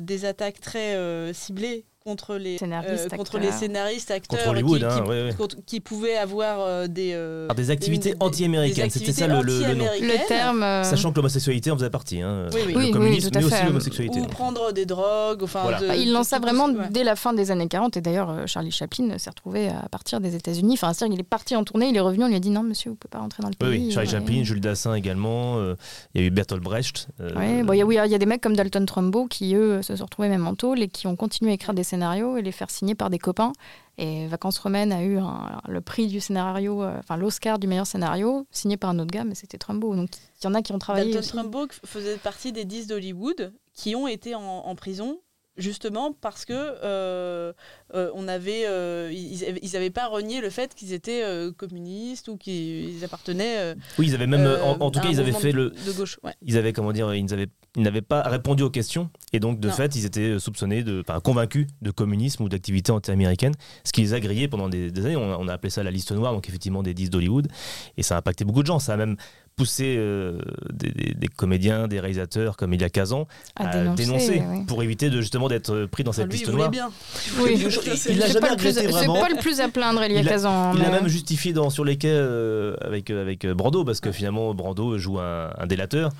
des attaques très ciblées contre les Scénaristes, euh, contre acteurs. les scénaristes acteurs Contre Hollywood, qui, hein, qui- ouais, ouais. contre- qui pouvaient avoir euh, des euh, Alors, des activités anti-américaines, c'était ça le, le- le nom. Le terme. euh, Sachant que l'homosexualité en faisait partie. Hein. Oui, oui. Le Oui, oui, communisme, tout à mais aussi l'homosexualité. ou prendre des drogues, enfin. Voilà. de- Bah, il de- lance ça tout- vraiment ouais. dès la fin des années 40 et d'ailleurs euh, Charlie Chaplin s'est retrouvé à partir des États-Unis. Enfin, c'est-à-dire qu'il est parti en tournée, il est revenu, on lui a dit non monsieur, vous pouvez pas rentrer dans le pays. oui, Charlie. Chaplin, Jules Dassin également. euh, Il y a eu Bertolt Brecht. euh, il y a des mecs comme Dalton Trumbo qui eux se sont retrouvés même en tôle et qui ont continué à écrire des scénarios et les faire signer par des copains. Et Vacances romaines a eu un- le prix du scénario, euh, enfin l'Oscar du meilleur scénario, signé par un autre gars, mais c'était Trumbo. Donc il y en a qui ont travaillé. Dalton. Trumbo faisait partie des 10 d'Hollywood qui ont été en, en prison justement parce que euh, euh, on avait, euh, ils n'avaient pas renié le fait qu'ils étaient communistes ou qu'ils appartenaient. Oui, ils avaient même, en, en tout cas, ils avaient fait de- le. de gauche. ouais. Ils avaient, comment dire, ils n'avaient, ils n'avaient pas répondu aux questions. Et donc, de Non. fait, ils étaient soupçonnés, de, enfin, convaincus de communisme ou d'activité anti-américaine. Ce qui les a grillés pendant des, des années. On a, on a appelé ça la liste noire, donc effectivement des 10 d'Hollywood. Et ça a impacté beaucoup de gens. Ça a même poussé euh, des, des- des comédiens, des réalisateurs comme Elia Kazan À à, dénoncer, dénoncer oui. pour éviter de, justement d'être pris dans cette lui, il liste noire. bien. Oui, Il- il- c'est il l'a c'est jamais pas, le plus, regretté c'est vraiment. pas le plus à plaindre, Il a- Kazan. Il l'a mais- même justifié dans, sur les quais euh, avec, euh, avec Brando, parce que finalement, Brando joue un, un délateur.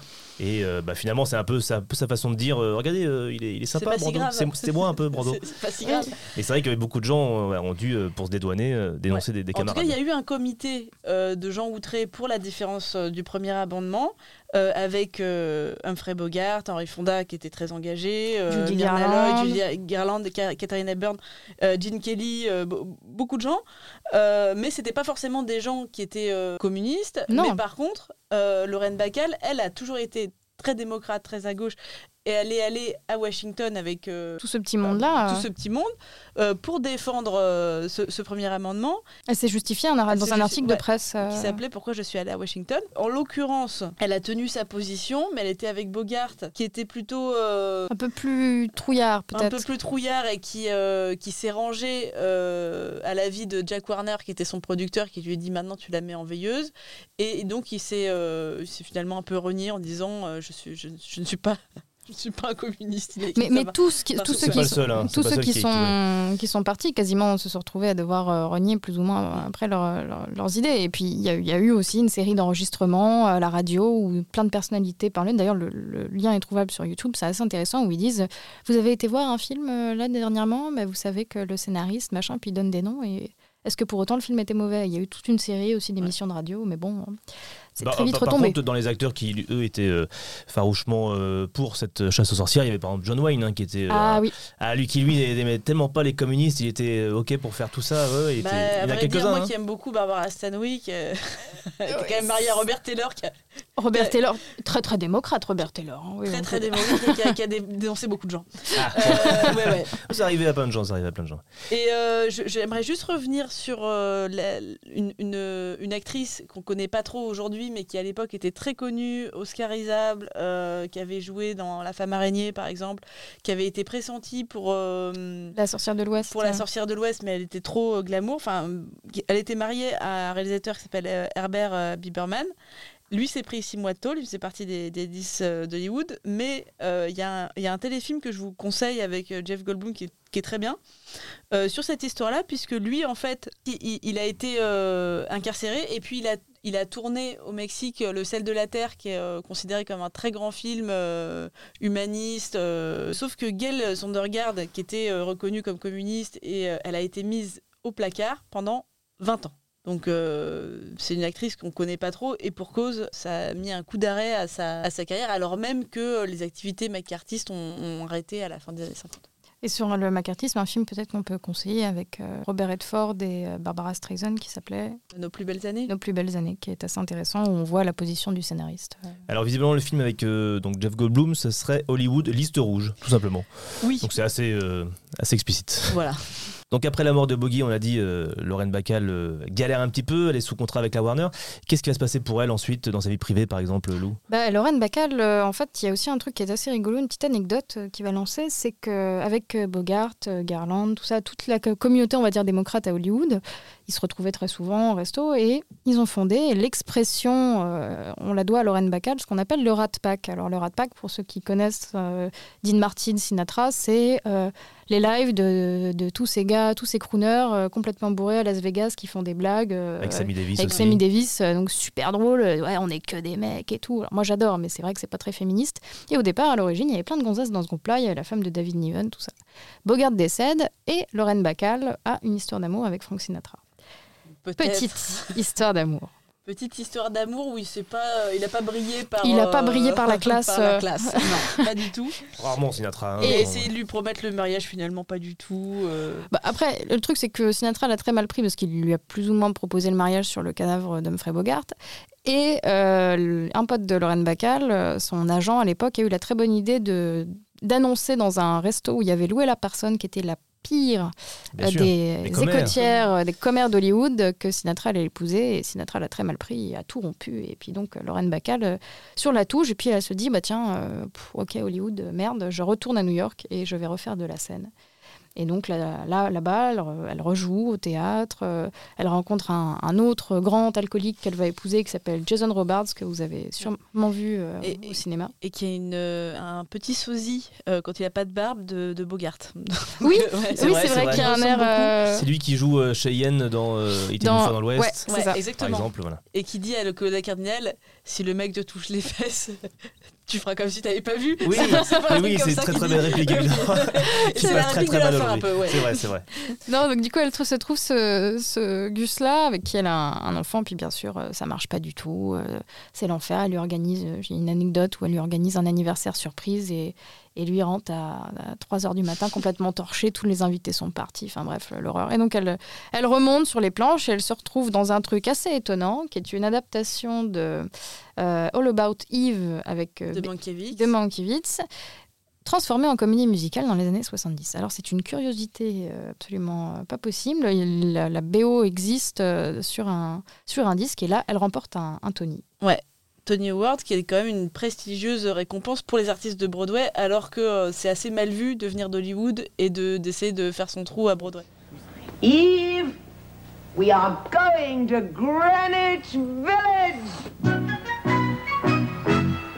Et euh, bah, finalement, c'est un, peu sa- façon de dire euh, Regardez, euh, il, est, il est C'est sympa, si Brando. C'est c'est moi un peu, Brando. C'est- C'est pas si grave. <laughs> Et c'est vrai que beaucoup de gens ont dû, pour se dédouaner, dénoncer des, des En tout camarades. cas, il y a eu un comité de gens outrés pour la différence du premier amendement, euh, avec euh, Humphrey Bogart, Henry Fonda qui était très engagé, euh, Judy Garland. Loy, Julia Garland, Ka- Katharine Hepburn, Gene Kelly, be- beaucoup de gens. Mais c'était pas forcément des gens qui étaient communistes. Non. Mais par contre, Lorraine Bacall, elle a toujours été très démocrate, très à gauche. Et elle est allée à Washington avec euh, Tout ce petit monde-là. tout euh, ce petit monde euh, pour défendre euh, ce, ce premier amendement Elle s'est justifiée un dans un article de presse. euh, qui s'appelait Pourquoi je suis allée à Washington. En l'occurrence, elle a tenu sa position, mais elle était avec Bogart, qui était plutôt euh, Un peu plus trouillard, un peut-être. peu plus trouillard et qui, euh, qui s'est rangé euh, à l'avis de Jack Warner, qui était son producteur, qui lui a dit maintenant tu la mets en veilleuse. Et, et donc il s'est euh, finalement un peu renié en disant euh, je, suis, je, je ne suis pas. Je ne suis pas un communiste. Il Mais, tous, qui- tous ceux qui, sont- seul, hein, c'est tous ceux qui qui- sont, qui sont partis, quasiment se sont retrouvés à devoir euh, renier plus ou moins après leur- leur- leurs idées. Et puis il y, a- il y a eu aussi une série d'enregistrements à la radio où plein de personnalités parlaient. D'ailleurs, le, le lien est trouvable sur YouTube, c'est assez intéressant, où ils disent Vous avez été voir un film euh, là dernièrement, mais vous savez que le scénariste, machin, puis ils donnent des noms. Et est-ce que pour autant le film était mauvais? Il y a eu toute une série aussi d'émissions de radio, mais bon, c'est Bah, très vite par- contre, dans les acteurs qui, eux, étaient euh, farouchement euh, pour cette chasse aux sorcières, il y avait par exemple John Wayne, hein, qui était. euh, Ah oui. ah, lui qui, lui, n'aimait tellement pas les communistes, il était euh, OK pour faire tout ça. ouais, il, Bah, était- il y a quelques-uns. moi hein. qui aime beaucoup Barbara Stanwyck, euh, <laughs> qui est quand même mariée à Robert Taylor, qui a Robert. Taylor, très très démocrate, Robert Taylor. hein, oui, très très démocrate et qui a, qui a dé- <laughs> dénoncé beaucoup de gens. Ah. Euh, ouais, ouais. <laughs> Ça arrivait à plein de gens, ça arrivait à plein de gens. Et euh, je- j'aimerais juste revenir sur euh, la- une, une- une actrice qu'on connaît pas trop aujourd'hui, mais qui à l'époque était très connue, oscarisable, euh, qui avait joué dans La femme araignée par exemple, qui avait été pressentie pour euh, La sorcière de l'Ouest. pour La sorcière de l'Ouest, mais elle était trop euh, glamour. Enfin, elle était mariée à un réalisateur qui s'appelle euh, Herbert Biberman. Lui s'est pris six mois de tôle, il faisait partie des, des 10 euh, d'Hollywood, mais euh, il y, a un- téléfilm que je vous conseille avec euh, Jeff Goldblum qui est, très bien sur cette histoire-là, puisque lui, en fait, il, a été incarcéré et puis il a, il a tourné au Mexique Le sel de la terre, qui est considéré comme un très grand film humaniste. sauf que Gail Sondergaard, qui était reconnue comme communiste, et elle a été mise au placard pendant 20 ans. Donc euh, c'est une actrice qu'on connaît pas trop et pour cause, ça a mis un coup d'arrêt à sa, à sa carrière alors même que les activités macartistes ont, ont arrêté à la fin des années 50. Et sur le macartisme, un film peut-être qu'on peut conseiller avec euh, Robert Redford et euh, Barbara Streisand qui s'appelait Nos plus belles années. Nos plus belles années, qui est assez intéressant où on voit la position du scénariste. Alors visiblement le film avec euh, donc Jeff Goldblum, ce serait Hollywood liste rouge, tout simplement. Oui. Donc c'est assez euh, assez explicite. Voilà. <laughs> Donc après la mort de Bogey, on l'a dit, euh, Lorraine Bacall euh, galère un petit peu, elle est sous contrat avec la Warner. Qu'est-ce qui va se passer pour elle ensuite dans sa vie privée, par exemple, Lou? Bah, Lorraine Bacall, euh, en fait, il y a aussi un truc qui est assez rigolo, une petite anecdote qui va lancer, c'est qu'avec Bogart, Garland, tout ça, toute la co- communauté, on va dire, démocrate à Hollywood, ils se retrouvaient très souvent au resto et ils ont fondé l'expression, euh, on la doit à Lorraine Bacall, ce qu'on appelle le Rat Pack. Alors le Rat Pack, pour ceux qui connaissent euh, Dean Martin, Sinatra, c'est euh, les lives de, de tous ces gars, tous ces crooners complètement bourrés à Las Vegas qui font des blagues. Avec Sammy Davis Avec aussi. Sammy Davis, donc super drôle. Ouais, on est que des mecs et tout. Alors, moi j'adore, mais c'est vrai que c'est pas très féministe. Et au départ, à l'origine, il y avait plein de gonzesses dans ce groupe-là. Il y avait la femme de David Niven, tout ça. Bogart décède et Lorraine Bacall a une histoire d'amour avec Frank Sinatra. Petite histoire d'amour. Petite histoire d'amour où il s'est pas, euh, il a pas brillé par. Il a pas brillé euh, <laughs> par la classe, par la euh. classe. Non, pas du tout. Rarement Sinatra. hein, Et essayer de lui promettre le mariage finalement pas du tout. euh. Bah, après, le truc, c'est que Sinatra l'a très mal pris parce qu'il lui a plus ou moins proposé le mariage sur le cadavre d'Humphrey Bogart. Et euh, un pote de Lorraine Bacall, euh, son agent à l'époque, a eu la très bonne idée de d'annoncer dans un resto où il y avait loué la personne qui était la pire euh, des écotières, euh, des commères d'Hollywood que Sinatra allait épouser. Et Sinatra l'a très mal pris, a tout rompu. Et puis donc, euh, Lorraine Bacall euh, sur la touche. Et puis elle se dit, bah tiens, euh, pff, ok, Hollywood, euh, merde, je retourne à New York et je vais refaire de la scène. Et donc là, là, là-bas, elle, re- elle rejoue au théâtre. euh, elle rencontre un, un autre grand alcoolique qu'elle va épouser qui s'appelle Jason Robards, que vous avez sûrement vu euh, Et- au cinéma. Et qui a une, euh, un petit sosie euh, quand il a pas de barbe de, de Bogart. <laughs> Oui, c'est vrai, qu'il y a un air. euh, C'est lui qui joue euh, Cheyenne dans euh, Il était Dans- une fois dans l'Ouest. ouais, c'est Ouais, ça. exactement. Par exemple, voilà. Et qui dit à le Cardinal si le mec te touche les fesses, <laughs> tu feras comme si t'avais pas vu. Oui, C'est pas- c'est pas un oui, oui, truc comme c'est ça très très belle réplique <laughs> qui passe très très mal aujourd'hui. C'est vrai, c'est vrai. Non, donc du coup, elle se trouve ce, ce Gus-là, avec qui elle a un, un enfant, puis bien sûr, euh, ça marche pas du tout. euh, c'est l'enfer. Elle lui organise, euh, j'ai une anecdote où elle lui organise un anniversaire surprise et, et lui rentre à, 3 h du matin complètement torché. Tous les invités sont partis. Enfin bref, l'horreur. Et donc, elle, elle remonte sur les planches et elle se retrouve dans un truc assez étonnant, qui est une adaptation de euh, All About Eve avec euh, De Mankiewicz. de Mankiewicz, en comédie musicale dans les années 70. Alors c'est une curiosité euh, absolument euh, pas possible. La, la BO existe sur, un, sur un disque et là elle remporte un, un Tony. Ouais. Tony Award, qui est quand même une prestigieuse récompense pour les artistes de Broadway, alors que euh, c'est assez mal vu de venir d'Hollywood et de- d'essayer de faire son trou à Broadway. Eve, we are going to Greenwich Village.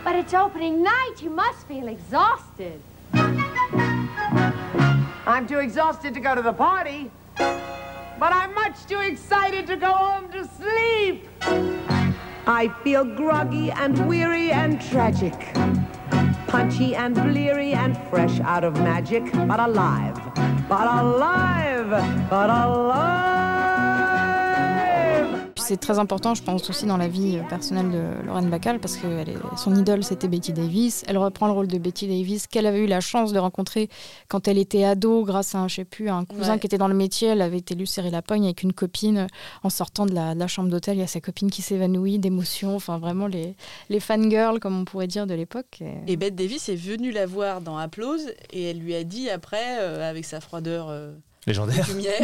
But it's opening night. You must feel exhausted. I'm too exhausted to go to the party, but I'm much too excited to go home to sleep. I feel groggy and weary and tragic, punchy and bleary and fresh out of magic, but alive, but alive, but alive. C'est très important, je pense, aussi dans la vie euh, personnelle de Lorraine Bacall, parce que elle est- son idole, c'était Betty Davis. Elle reprend le rôle de Betty Davis, qu'elle avait eu la chance de rencontrer quand elle était ado, grâce à un, je sais plus, un cousin Ouais. qui était dans le métier. Elle avait été serrer la pogne avec une copine euh, en sortant de la, de la chambre d'hôtel. Il y a sa copine qui s'évanouit d'émotion. Enfin, vraiment les, les fangirls, comme on pourrait dire de l'époque. Et- Et Bette Davis est venue la voir dans Applause et elle lui a dit après, euh, avec sa froideur euh, Légendaire. coutumière,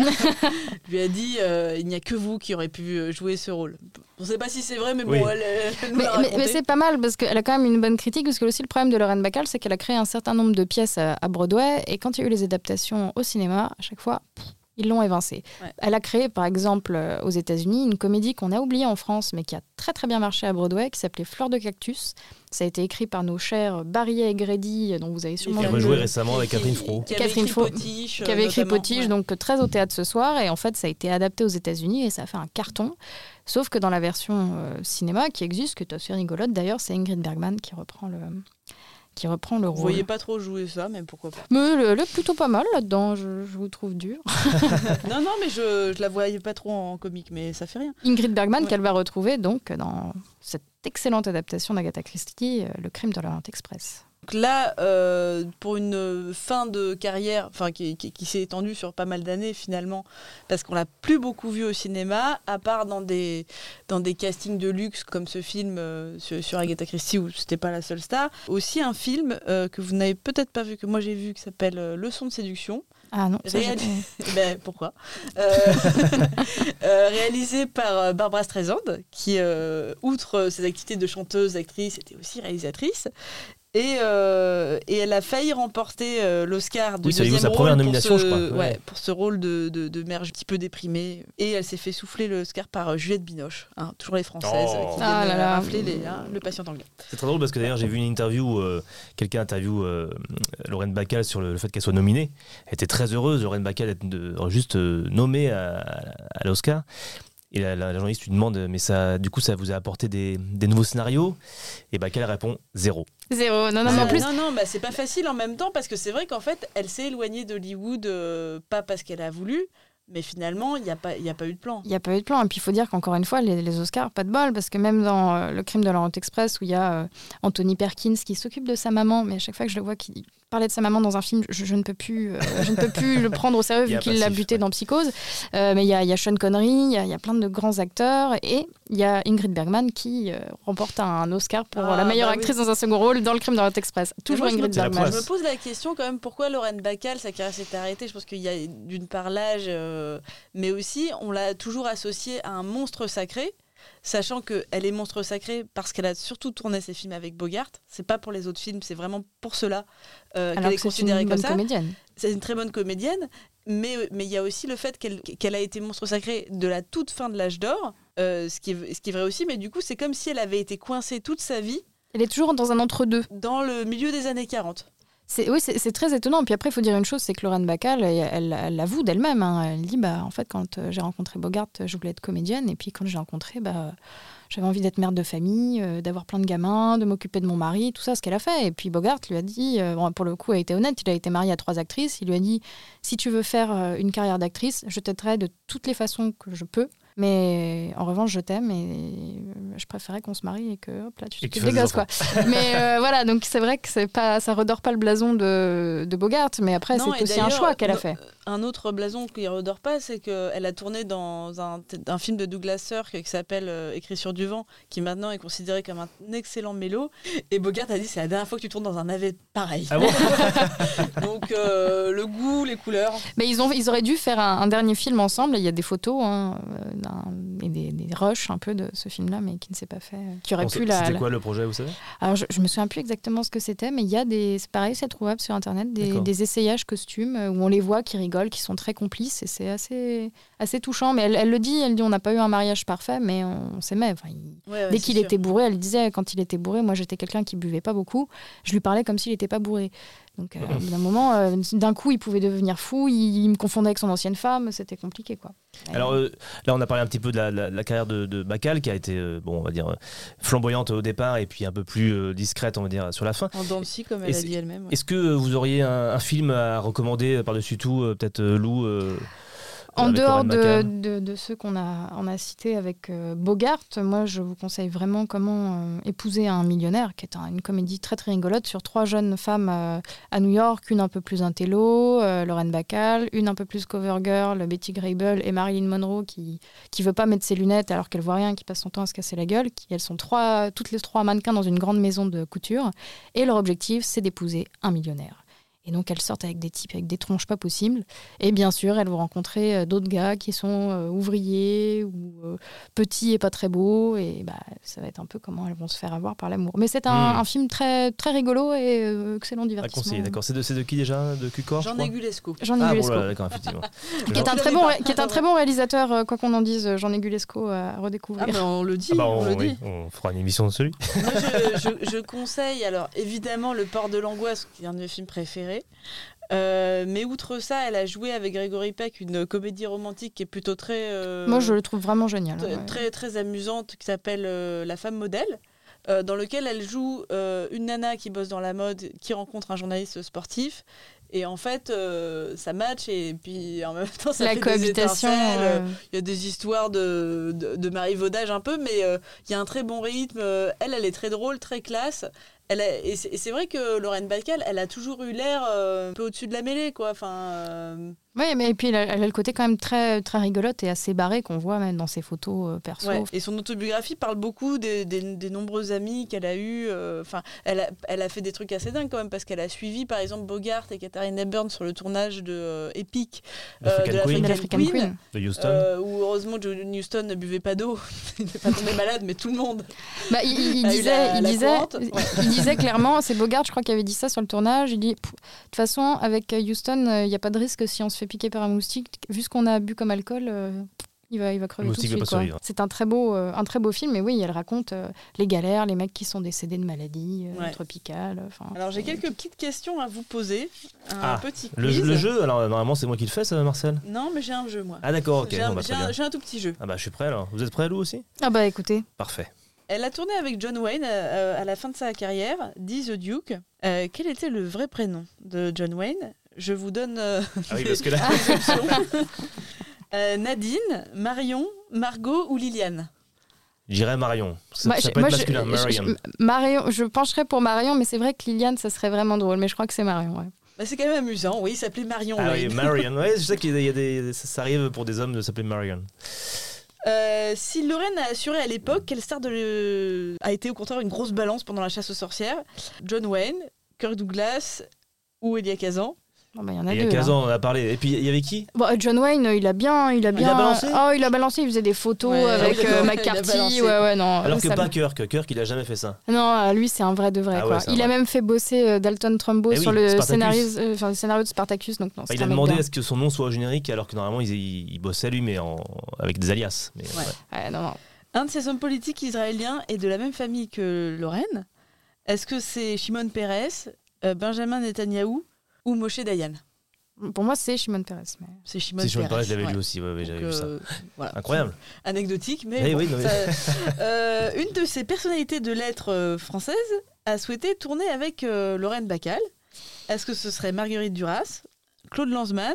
<laughs> lui a dit euh, il n'y a que vous qui aurez pu euh, jouer ce rôle. On ne sait pas si c'est vrai, mais Oui. bon, elle, elle nous Mais, c'est pas mal parce qu'elle a quand même une bonne critique parce que aussi le problème de Lorraine Bacall c'est qu'elle a créé un certain nombre de pièces à, à Broadway et quand il y a eu les adaptations au cinéma à chaque fois pff, ils l'ont évincée. Ouais. Elle a créé par exemple euh, aux États-Unis une comédie qu'on a oubliée en France mais qui a très très bien marché à Broadway qui s'appelait Fleur de cactus. Ça a été écrit par nos chers Barrier et Grady dont vous avez sûrement Qui a rejoué récemment avec Catherine Fro. Qui avait Catherine écrit Fro, Potiche, qui avait écrit Potiche, ouais. donc très au théâtre ce soir. Et en fait, ça a été adapté aux États-Unis et ça a fait un carton. Sauf que dans la version euh, cinéma qui existe, qui est assez rigolote d'ailleurs, c'est Ingrid Bergman qui reprend le, qui reprend le Vous rôle. voyez pas trop jouer ça, mais pourquoi pas. Mais est plutôt pas mal là-dedans, je, je vous trouve dur. <laughs> <laughs> non, non, mais je, je la voyais pas trop en comique, mais ça fait rien. Ingrid Bergman Ouais. qu'elle va retrouver donc dans cette excellente adaptation d'Agatha Christie, euh, Le crime de l'Orient Express. Donc là, euh, pour une fin de carrière, enfin qui, qui- qui s'est étendue sur pas mal d'années finalement, parce qu'on l'a plus beaucoup vu au cinéma, à part dans des dans des castings de luxe comme ce film euh, sur, sur Agatha Christie où c'était pas la seule star. Aussi un film euh, que vous n'avez peut-être pas vu que moi j'ai vu qui s'appelle Leçon de séduction. Ah non, ça, <laughs> ben, pourquoi? <laughs> Réalisé par Barbara Streisand, qui, outre ses activités de chanteuse, actrice, était aussi réalisatrice. Et, euh, et elle a failli remporter euh, l'Oscar du Oui, deuxième sa première rôle pour nomination, ce- je crois. ouais, Ouais. pour ce rôle de, de, de mère un petit peu déprimée. Et elle s'est fait souffler l'Oscar par euh, Juliette Binoche, hein, toujours les Françaises, Oh. qui Ah là là. rafler les, hein, le patient anglais. C'est très drôle parce que d'ailleurs j'ai vu une interview, euh, quelqu'un interview euh, Lorraine Bacall sur le, le fait qu'elle soit nominée. Elle était très heureuse, Lorraine Bacall, d'être de- juste euh, nommée à, à l'Oscar. Et la, la- la journaliste lui demande, mais ça, du coup, ça vous a apporté des, des nouveaux scénarios? Et Bacall répond zéro. Zéro. Non, non, en Ah, plus, non, non, bah, c'est pas facile en même temps parce que c'est vrai qu'en fait, elle s'est éloignée d'Hollywood, euh, pas parce qu'elle a voulu, Mais finalement, il n'y a, pas- y a pas eu de plan. Il n'y a pas eu de plan. Et puis il faut dire qu'encore une fois, les, les Oscars, pas de bol, parce que même dans euh, Le crime de l'Orient Express, où il y a euh, Anthony Perkins qui s'occupe de sa maman, mais à chaque fois que je le vois qui parlait de sa maman dans un film, je, je ne peux plus, euh, je ne peux plus le prendre au sérieux <laughs> vu qu'il l'a buté dans Psychose. Euh, mais il y a, il y a Sean Connery, il y a, il y a plein de grands acteurs, et il y a Ingrid Bergman qui euh, remporte un Oscar pour Ah, la meilleure bah oui. actrice dans un second rôle dans Le crime de l'Orient Express. Toujours moi, Ingrid Bergman. Je me pose la question quand même pourquoi Lorraine Bacal, sa carrière s'est arrêtée? Je pense qu'il y a d'une part l'âge, euh, mais aussi on l'a toujours associée à un monstre sacré. Sachant qu'elle est monstre sacré parce qu'elle a surtout tourné ses films avec Bogart. C'est pas pour les autres films, c'est vraiment pour cela euh, qu'elle est considérée une comme bonne ça. comédienne. C'est une très bonne comédienne, mais mais il y a aussi le fait qu'elle a été monstre sacré de la toute fin de l'âge d'or, euh, ce, qui est, ce qui est vrai aussi, mais du coup c'est comme si elle avait été coincée toute sa vie Elle est toujours dans un entre-deux. dans le milieu des années 40. Oui, c'est, très étonnant. Puis après, il faut dire une chose, c'est que Lorraine Bacall, elle, l'avoue d'elle-même. hein. Elle dit, bah, en fait, quand euh, j'ai rencontré Bogart, je voulais être comédienne. Et puis quand j'ai rencontré, bah, j'avais envie d'être mère de famille, euh, d'avoir plein de gamins, de m'occuper de mon mari, tout ça, ce qu'elle a fait. Et puis Bogart lui a dit, euh, bon, pour le coup, elle a été honnête, il a été marié à trois actrices. Il lui a dit, si tu veux faire une carrière d'actrice, je t'aiderai de toutes les façons que je peux. Mais en revanche, je t'aime et euh, je préférais qu'on se marie et que hop là, tu t'occupes des gosses. Quoi. <laughs> mais euh, voilà, donc c'est vrai que c'est pas, ça redore pas le blason de, de Bogart, mais après, Non, c'est aussi un choix qu'elle a fait. Un autre blason qui ne redore pas, c'est qu'elle a tourné dans un, un film de Douglas Sirk qui s'appelle euh, Écrit sur du vent, qui maintenant est considéré comme un excellent mélo. Et Bogart a dit c'est la dernière fois que tu tournes dans un navet pareil. Ah bon? <laughs> Donc euh, le goût, les couleurs. Mais ils, ont, ils auraient dû faire un, un dernier film ensemble. Il y a des photos hein, euh, et des, des rushs un peu de ce film-là, mais qui ne s'est pas fait. euh, Qui aurait Bon, pu la. C'était la- quoi le projet, vous savez? Alors, je, je me souviens plus exactement ce que c'était, mais il y a des. C'est pareil, c'est trouvable sur Internet, des, des essayages costumes euh, où on les voit qui rigolent, qui sont très complices, et c'est assez, assez touchant. Mais elle, elle le dit, elle dit on n'a pas eu un mariage parfait, mais on, s'aimait. Enfin, il- Ouais, ouais, Dès qu'il était bourré, elle disait quand il était bourré, moi j'étais quelqu'un qui buvait pas beaucoup, je lui parlais comme s'il n'était pas bourré. Donc euh, <laughs> au bout d'un moment, euh, d'un coup, il pouvait devenir fou, il, il me confondait avec son ancienne femme, c'était compliqué quoi. Alors euh, là, on a parlé un petit peu de la, la- la carrière de, de Bacall, qui a été, euh, bon, on va dire, flamboyante au départ et puis un peu plus euh, discrète, on va dire, sur la fin. En scie, comme elle a dit elle-même. ouais. Est-ce que vous auriez un, un film à recommander par-dessus tout, euh, peut-être euh, Lou euh, En dehors de, Bacall de- de ceux qu'on a, on a cités avec euh, Bogart, moi je vous conseille vraiment comment euh, épouser un millionnaire, qui est un- une comédie très très rigolote sur trois jeunes femmes euh, à New York, une un peu plus intello, Lorraine Bacall, une un peu plus cover girl, Betty Grable et Marilyn Monroe qui qui veut pas mettre ses lunettes alors qu'elle voit rien, qui passe son temps à se casser la gueule. Qui, elles sont trois, toutes les trois mannequins dans une grande maison de couture et leur objectif c'est d'épouser un millionnaire. Et donc elles sortent avec des types avec des tronches pas possibles. Et bien sûr, elles vont rencontrer euh, d'autres gars qui sont euh, ouvriers ou euh, petits et pas très beaux. Et bah, ça va être un peu comment elles vont se faire avoir par l'amour. Mais c'est un, Hmm. un film très, très rigolo et euh, excellent à divertissement. conseiller D'accord. C'est de, de qui déjà De Cucor je Jean crois? Négulesco. Jean Ah, Négulesco. bon, d'accord, effectivement. <laughs> Qui est, un très bon, qui est un très bon réalisateur, quoi qu'on en dise, Jean Négulesco à redécouvrir. Ah, mais on le dit, Ah bah, on, on, le oui, dit. on fera une émission dessus. Moi, je, je- je conseille, alors évidemment, Le Port de l'Angoisse, qui est un de mes films préférés. Euh, mais outre ça, elle a joué avec Grégory Peck une comédie romantique qui est plutôt très. euh, Moi, je le trouve vraiment génial. ouais. très, très amusante, qui s'appelle euh, La femme modèle. dans lequel elle joue une nana qui bosse dans la mode, qui rencontre un journaliste sportif. Et en fait, ça match et puis en même temps, ça La fait des cohabitation, euh, Il y a des histoires de, de, de marivaudage un peu, mais il y a un très bon rythme. Elle, elle est très drôle, très classe. Elle a- et c'est vrai que Lorraine Bacall, elle a toujours eu l'air euh, un peu au-dessus de la mêlée, quoi. Enfin, euh, Oui, mais et puis elle a, elle a le côté quand même très, très rigolote et assez barré qu'on voit même dans ses photos euh, perso. ouais. Et son autobiographie parle beaucoup des, des, des nombreux amis qu'elle a eus. euh, Enfin, elle, a, elle a fait des trucs assez dingues quand même, parce qu'elle a suivi, par exemple, Bogart et Katharine Hepburn sur le tournage de euh, Epic de Queen. l'African Queen. Queen. De Houston. Euh, où heureusement John Houston ne buvait pas d'eau, <laughs> il n'est pas tombé malade, mais tout le monde. Bah, il, il <laughs> a eu disait, la- il, la disait, disait clairement, c'est Bogart, je crois, qui avait dit ça sur le tournage. Il dit, de toute façon, avec Houston, euh, il n'y a pas de risque si on se fait piquer par un moustique. Vu ce qu'on a bu comme alcool, euh, il va, il va crever Le tout de suite. C'est un très beau, euh, un très beau film. Et oui, elle raconte euh, les galères, les mecs qui sont décédés de maladies euh, Ouais. tropicales. Alors j'ai quelques petites questions à vous poser. Un Ah, petit le, quiz. le jeu, alors normalement c'est moi qui le fais, ça, Marcel? Non, mais j'ai un jeu moi. Ah d'accord, ok. J'ai bon, un, bah, un- j'ai un tout petit jeu. Ah bah je suis prêt alors. Vous êtes prêt, Lou aussi? Ah bah écoutez. Parfait. Elle a tourné avec John Wayne euh, à la fin de sa carrière, dit The Duke. Euh, quel était le vrai prénom de John Wayne? Je vous donne. euh, Ah oui, parce que <laughs> là-. Euh, Nadine, Marion, Margot ou Liliane? J'irais Marion. Ça, Moi, ça j'ai- peut être je- masculin, je- Marion. je- Marion, je pencherais pour Marion, mais c'est vrai que Liliane, ça serait vraiment drôle. Mais je crois que c'est Marion. ouais. Bah, C'est quand même amusant, oui, il s'appelait Marion. Ah oui, Wayne. Marion. <laughs> Ouais, je sais qu'il y a des, il y a des- ça, ça arrive pour des hommes de s'appeler Marion. Euh, si Lorraine a assuré à l'époque, quelle star de le- a été au contraire une grosse balance pendant la chasse aux sorcières John Wayne, Kirk Douglas ou Elia Kazan Bah, il y en a Il y a deux. 15 là. ans, on a parlé. Et puis, il y avait qui? Bon, euh, John Wayne, euh, il a bien, il a bien. a balancé Oh, il a balancé. Il faisait des photos Ouais, avec d'accord. euh, Il a McCarthy. balancé. Ouais, ouais, non. Alors que ça- pas Kirk. Kirk, il a jamais fait ça. Non, lui, c'est un vrai de vrai. Ah quoi. il a même fait bosser euh, Dalton Trumbo Eh oui, sur le Spartacus. scénario, euh, enfin, le scénario de Spartacus. Donc, non, c'est il a demandé à ce que son nom soit au générique, alors que normalement, il, il- il bossait lui, mais en, avec des alias. Mais, ouais. Ouais, non, non. Un de ces hommes politiques israéliens est de la même famille que Lorraine. Est-ce que c'est Shimon Peres, euh, Benjamin Netanyahou ou Moshe Dayan Pour moi, c'est Shimon Peres. Mais... C'est Shimon me Peres. je l'avais ouais. lu aussi. ouais, ouais, j'avais vu ça. euh, voilà. Incroyable. Anecdotique, mais, Eh bon, oui, non, mais- ça- <laughs> Euh, une de ces personnalités de lettres euh, françaises a souhaité tourner avec euh, Lorraine Bacal. Est-ce que ce serait Marguerite Duras, Claude Lanzmann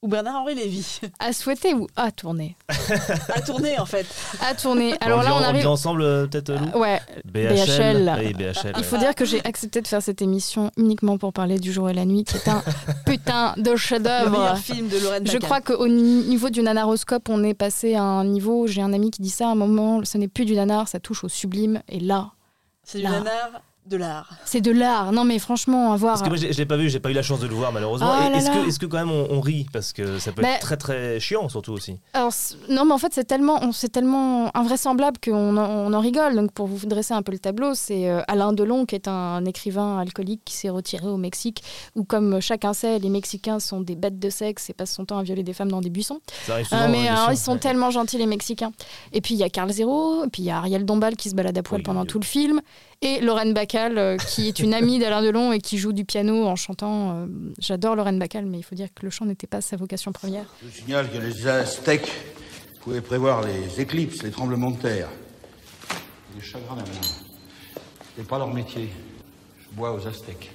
ou Bernard-Henri Lévy À souhaiter ou à tourner <laughs> À tourner en fait. À tourner. Alors on là, on arrive. ensemble, euh, peut-être, Lou Ouais, BHL. Oui, BHL. Il faut dire que j'ai accepté de faire cette émission uniquement pour parler du jour et la nuit, qui est un <laughs> putain de Le chef-d'œuvre. meilleur film de Lorraine Je crois qu'au ni- niveau du nanaroscope, on est passé à un niveau. J'ai un ami qui dit ça à un moment, ce n'est plus du nanar, ça touche au sublime. Et là, C'est du nanar de l'art. c'est de l'art. Non, mais franchement, à voir. Parce que moi, je l'ai pas vu, j'ai pas eu la chance de le voir, malheureusement. Ah là Est-ce que, quand même on, on rit Parce que ça peut Mais- être très très chiant, surtout aussi. Alors, non, mais en fait, c'est tellement, on- c'est tellement invraisemblable qu'on en, on en rigole. Donc, pour vous dresser un peu le tableau, c'est euh, Alain Delon, qui est un, écrivain alcoolique qui s'est retiré au Mexique, où, comme chacun sait, les Mexicains sont des bêtes de sexe et passent son temps à violer des femmes dans des buissons. Ça arrive Euh, souvent. mais bien alors, sûr. ils sont Ouais. tellement gentils, les Mexicains. Et puis, il y a Carl Zero, et puis il y a Ariel Dombal qui se balade à poil pendant tout le film, et Lorraine Bacal, euh, qui est une amie d'Alain Delon et qui joue du piano en chantant. euh, J'adore Lorraine Bacal, mais il faut dire que le chant n'était pas sa vocation première. Je vous signale que les Aztèques pouvaient prévoir les éclipses, les tremblements de terre. Les chagrins d'amour. C'est pas leur métier. Je bois aux Aztèques.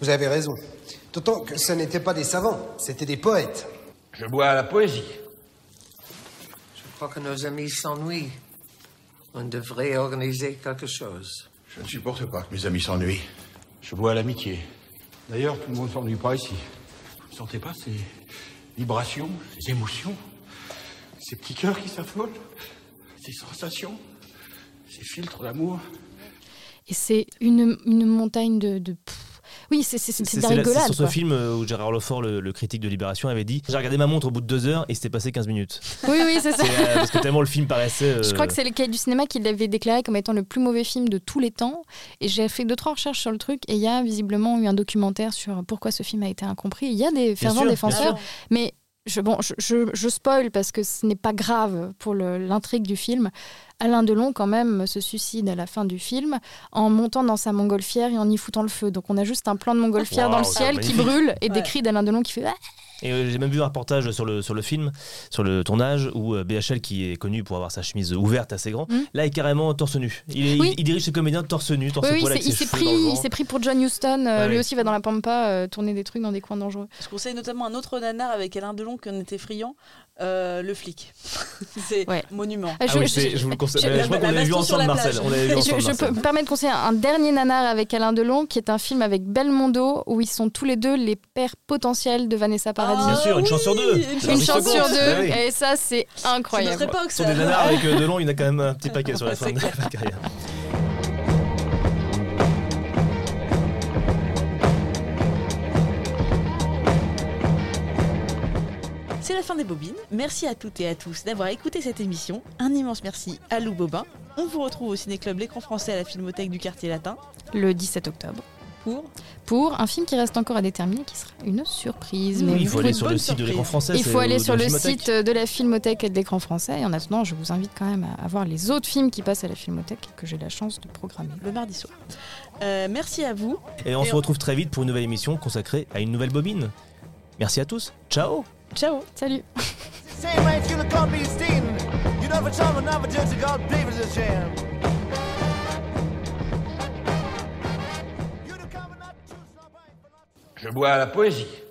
Vous avez raison. D'autant que ce n'étaient pas des savants, c'était des poètes. Je bois à la poésie. Je crois que nos amis s'ennuient. On devrait organiser quelque chose. Je ne supporte pas que mes amis s'ennuient. Je bois à l'amitié. D'ailleurs, tout le monde s'ennuie pas ici. Vous ne sentez pas ces vibrations, ces émotions, ces petits cœurs qui s'affolent, ces sensations, ces filtres d'amour Et c'est une, une montagne de. Oui, c'est c'est- c'est C'est de la rigolade. c'est sur ce film euh, où Gérard Lefort, le, le critique de Libération, avait dit J'ai regardé ma montre au bout de deux heures et c'était passé 15 minutes. Oui, oui, c'est ça. euh, parce que tellement le film paraissait. euh, Je crois que c'est le cahier du cinéma qui l'avait déclaré comme étant le plus mauvais film de tous les temps. Et j'ai fait deux, trois recherches sur le truc. Et il y a visiblement eu un documentaire sur pourquoi ce film a été incompris. Il y a des fervents défenseurs. Mais je, bon, je, je, je spoil parce que ce n'est pas grave pour l'intrigue du film. Alain Delon, quand même, se suicide à la fin du film en montant dans sa montgolfière et en y foutant le feu. Donc on a juste un plan de montgolfière dans le ciel qui brûle et des cris d'Alain Delon qui fait Ah Et euh, j'ai même vu un reportage sur le, sur le film, sur le tournage, où euh, BHL, qui est connu pour avoir sa chemise ouverte assez grand, Mm. là est carrément torse nu. Il, est- Oui. il, il dirige ses comédiens torse nu, torse Oui, oui, avec il ses s'est pris, il s'est pour John Huston. euh, Ouais, lui aussi va dans la pampa euh, tourner des trucs dans des coins dangereux. Je conseille notamment un autre nanar avec Alain Delon qui en était friand, euh, Le Flic. <laughs> c'est monument. Ah, je- oui, je- c'est- je vous le conseille. je- Mais je crois qu'on l'avait vu ensemble, Marcel. On vu ensemble, je, peux me permettre de conseiller un dernier nanar avec Alain Delon, qui est un film avec Belmondo, où ils sont tous les deux les pères potentiels de Vanessa Paradis. Bien sûr, une chance sur deux. Une Alors, chance sur deux, oui. et ça c'est incroyable. Sur des nanars avec euh, <laughs> Delon, il y en a quand même un petit paquet sur la fin de la <laughs> carrière. C'est la fin des bobines. Merci à toutes et à tous d'avoir écouté cette émission. Un immense merci à Lou Bobin. On vous retrouve au Ciné-Club L'écran français à la Filmothèque du quartier latin. Le 17 octobre. Pour Pour un film qui reste encore à déterminer, qui sera une surprise. Oui, il faut aller sur le site de l'écran français. Il faut aller sur le site de la Filmothèque et de l'écran français. Et en attendant, je vous invite quand même à, voir les autres films qui passent à la Filmothèque et que j'ai la chance de programmer. Le mardi soir. Euh, merci à vous. Et on se retrouve très vite pour une nouvelle émission consacrée à une nouvelle bobine. Merci à tous. Ciao. Ciao. Salut. Je bois à la poésie.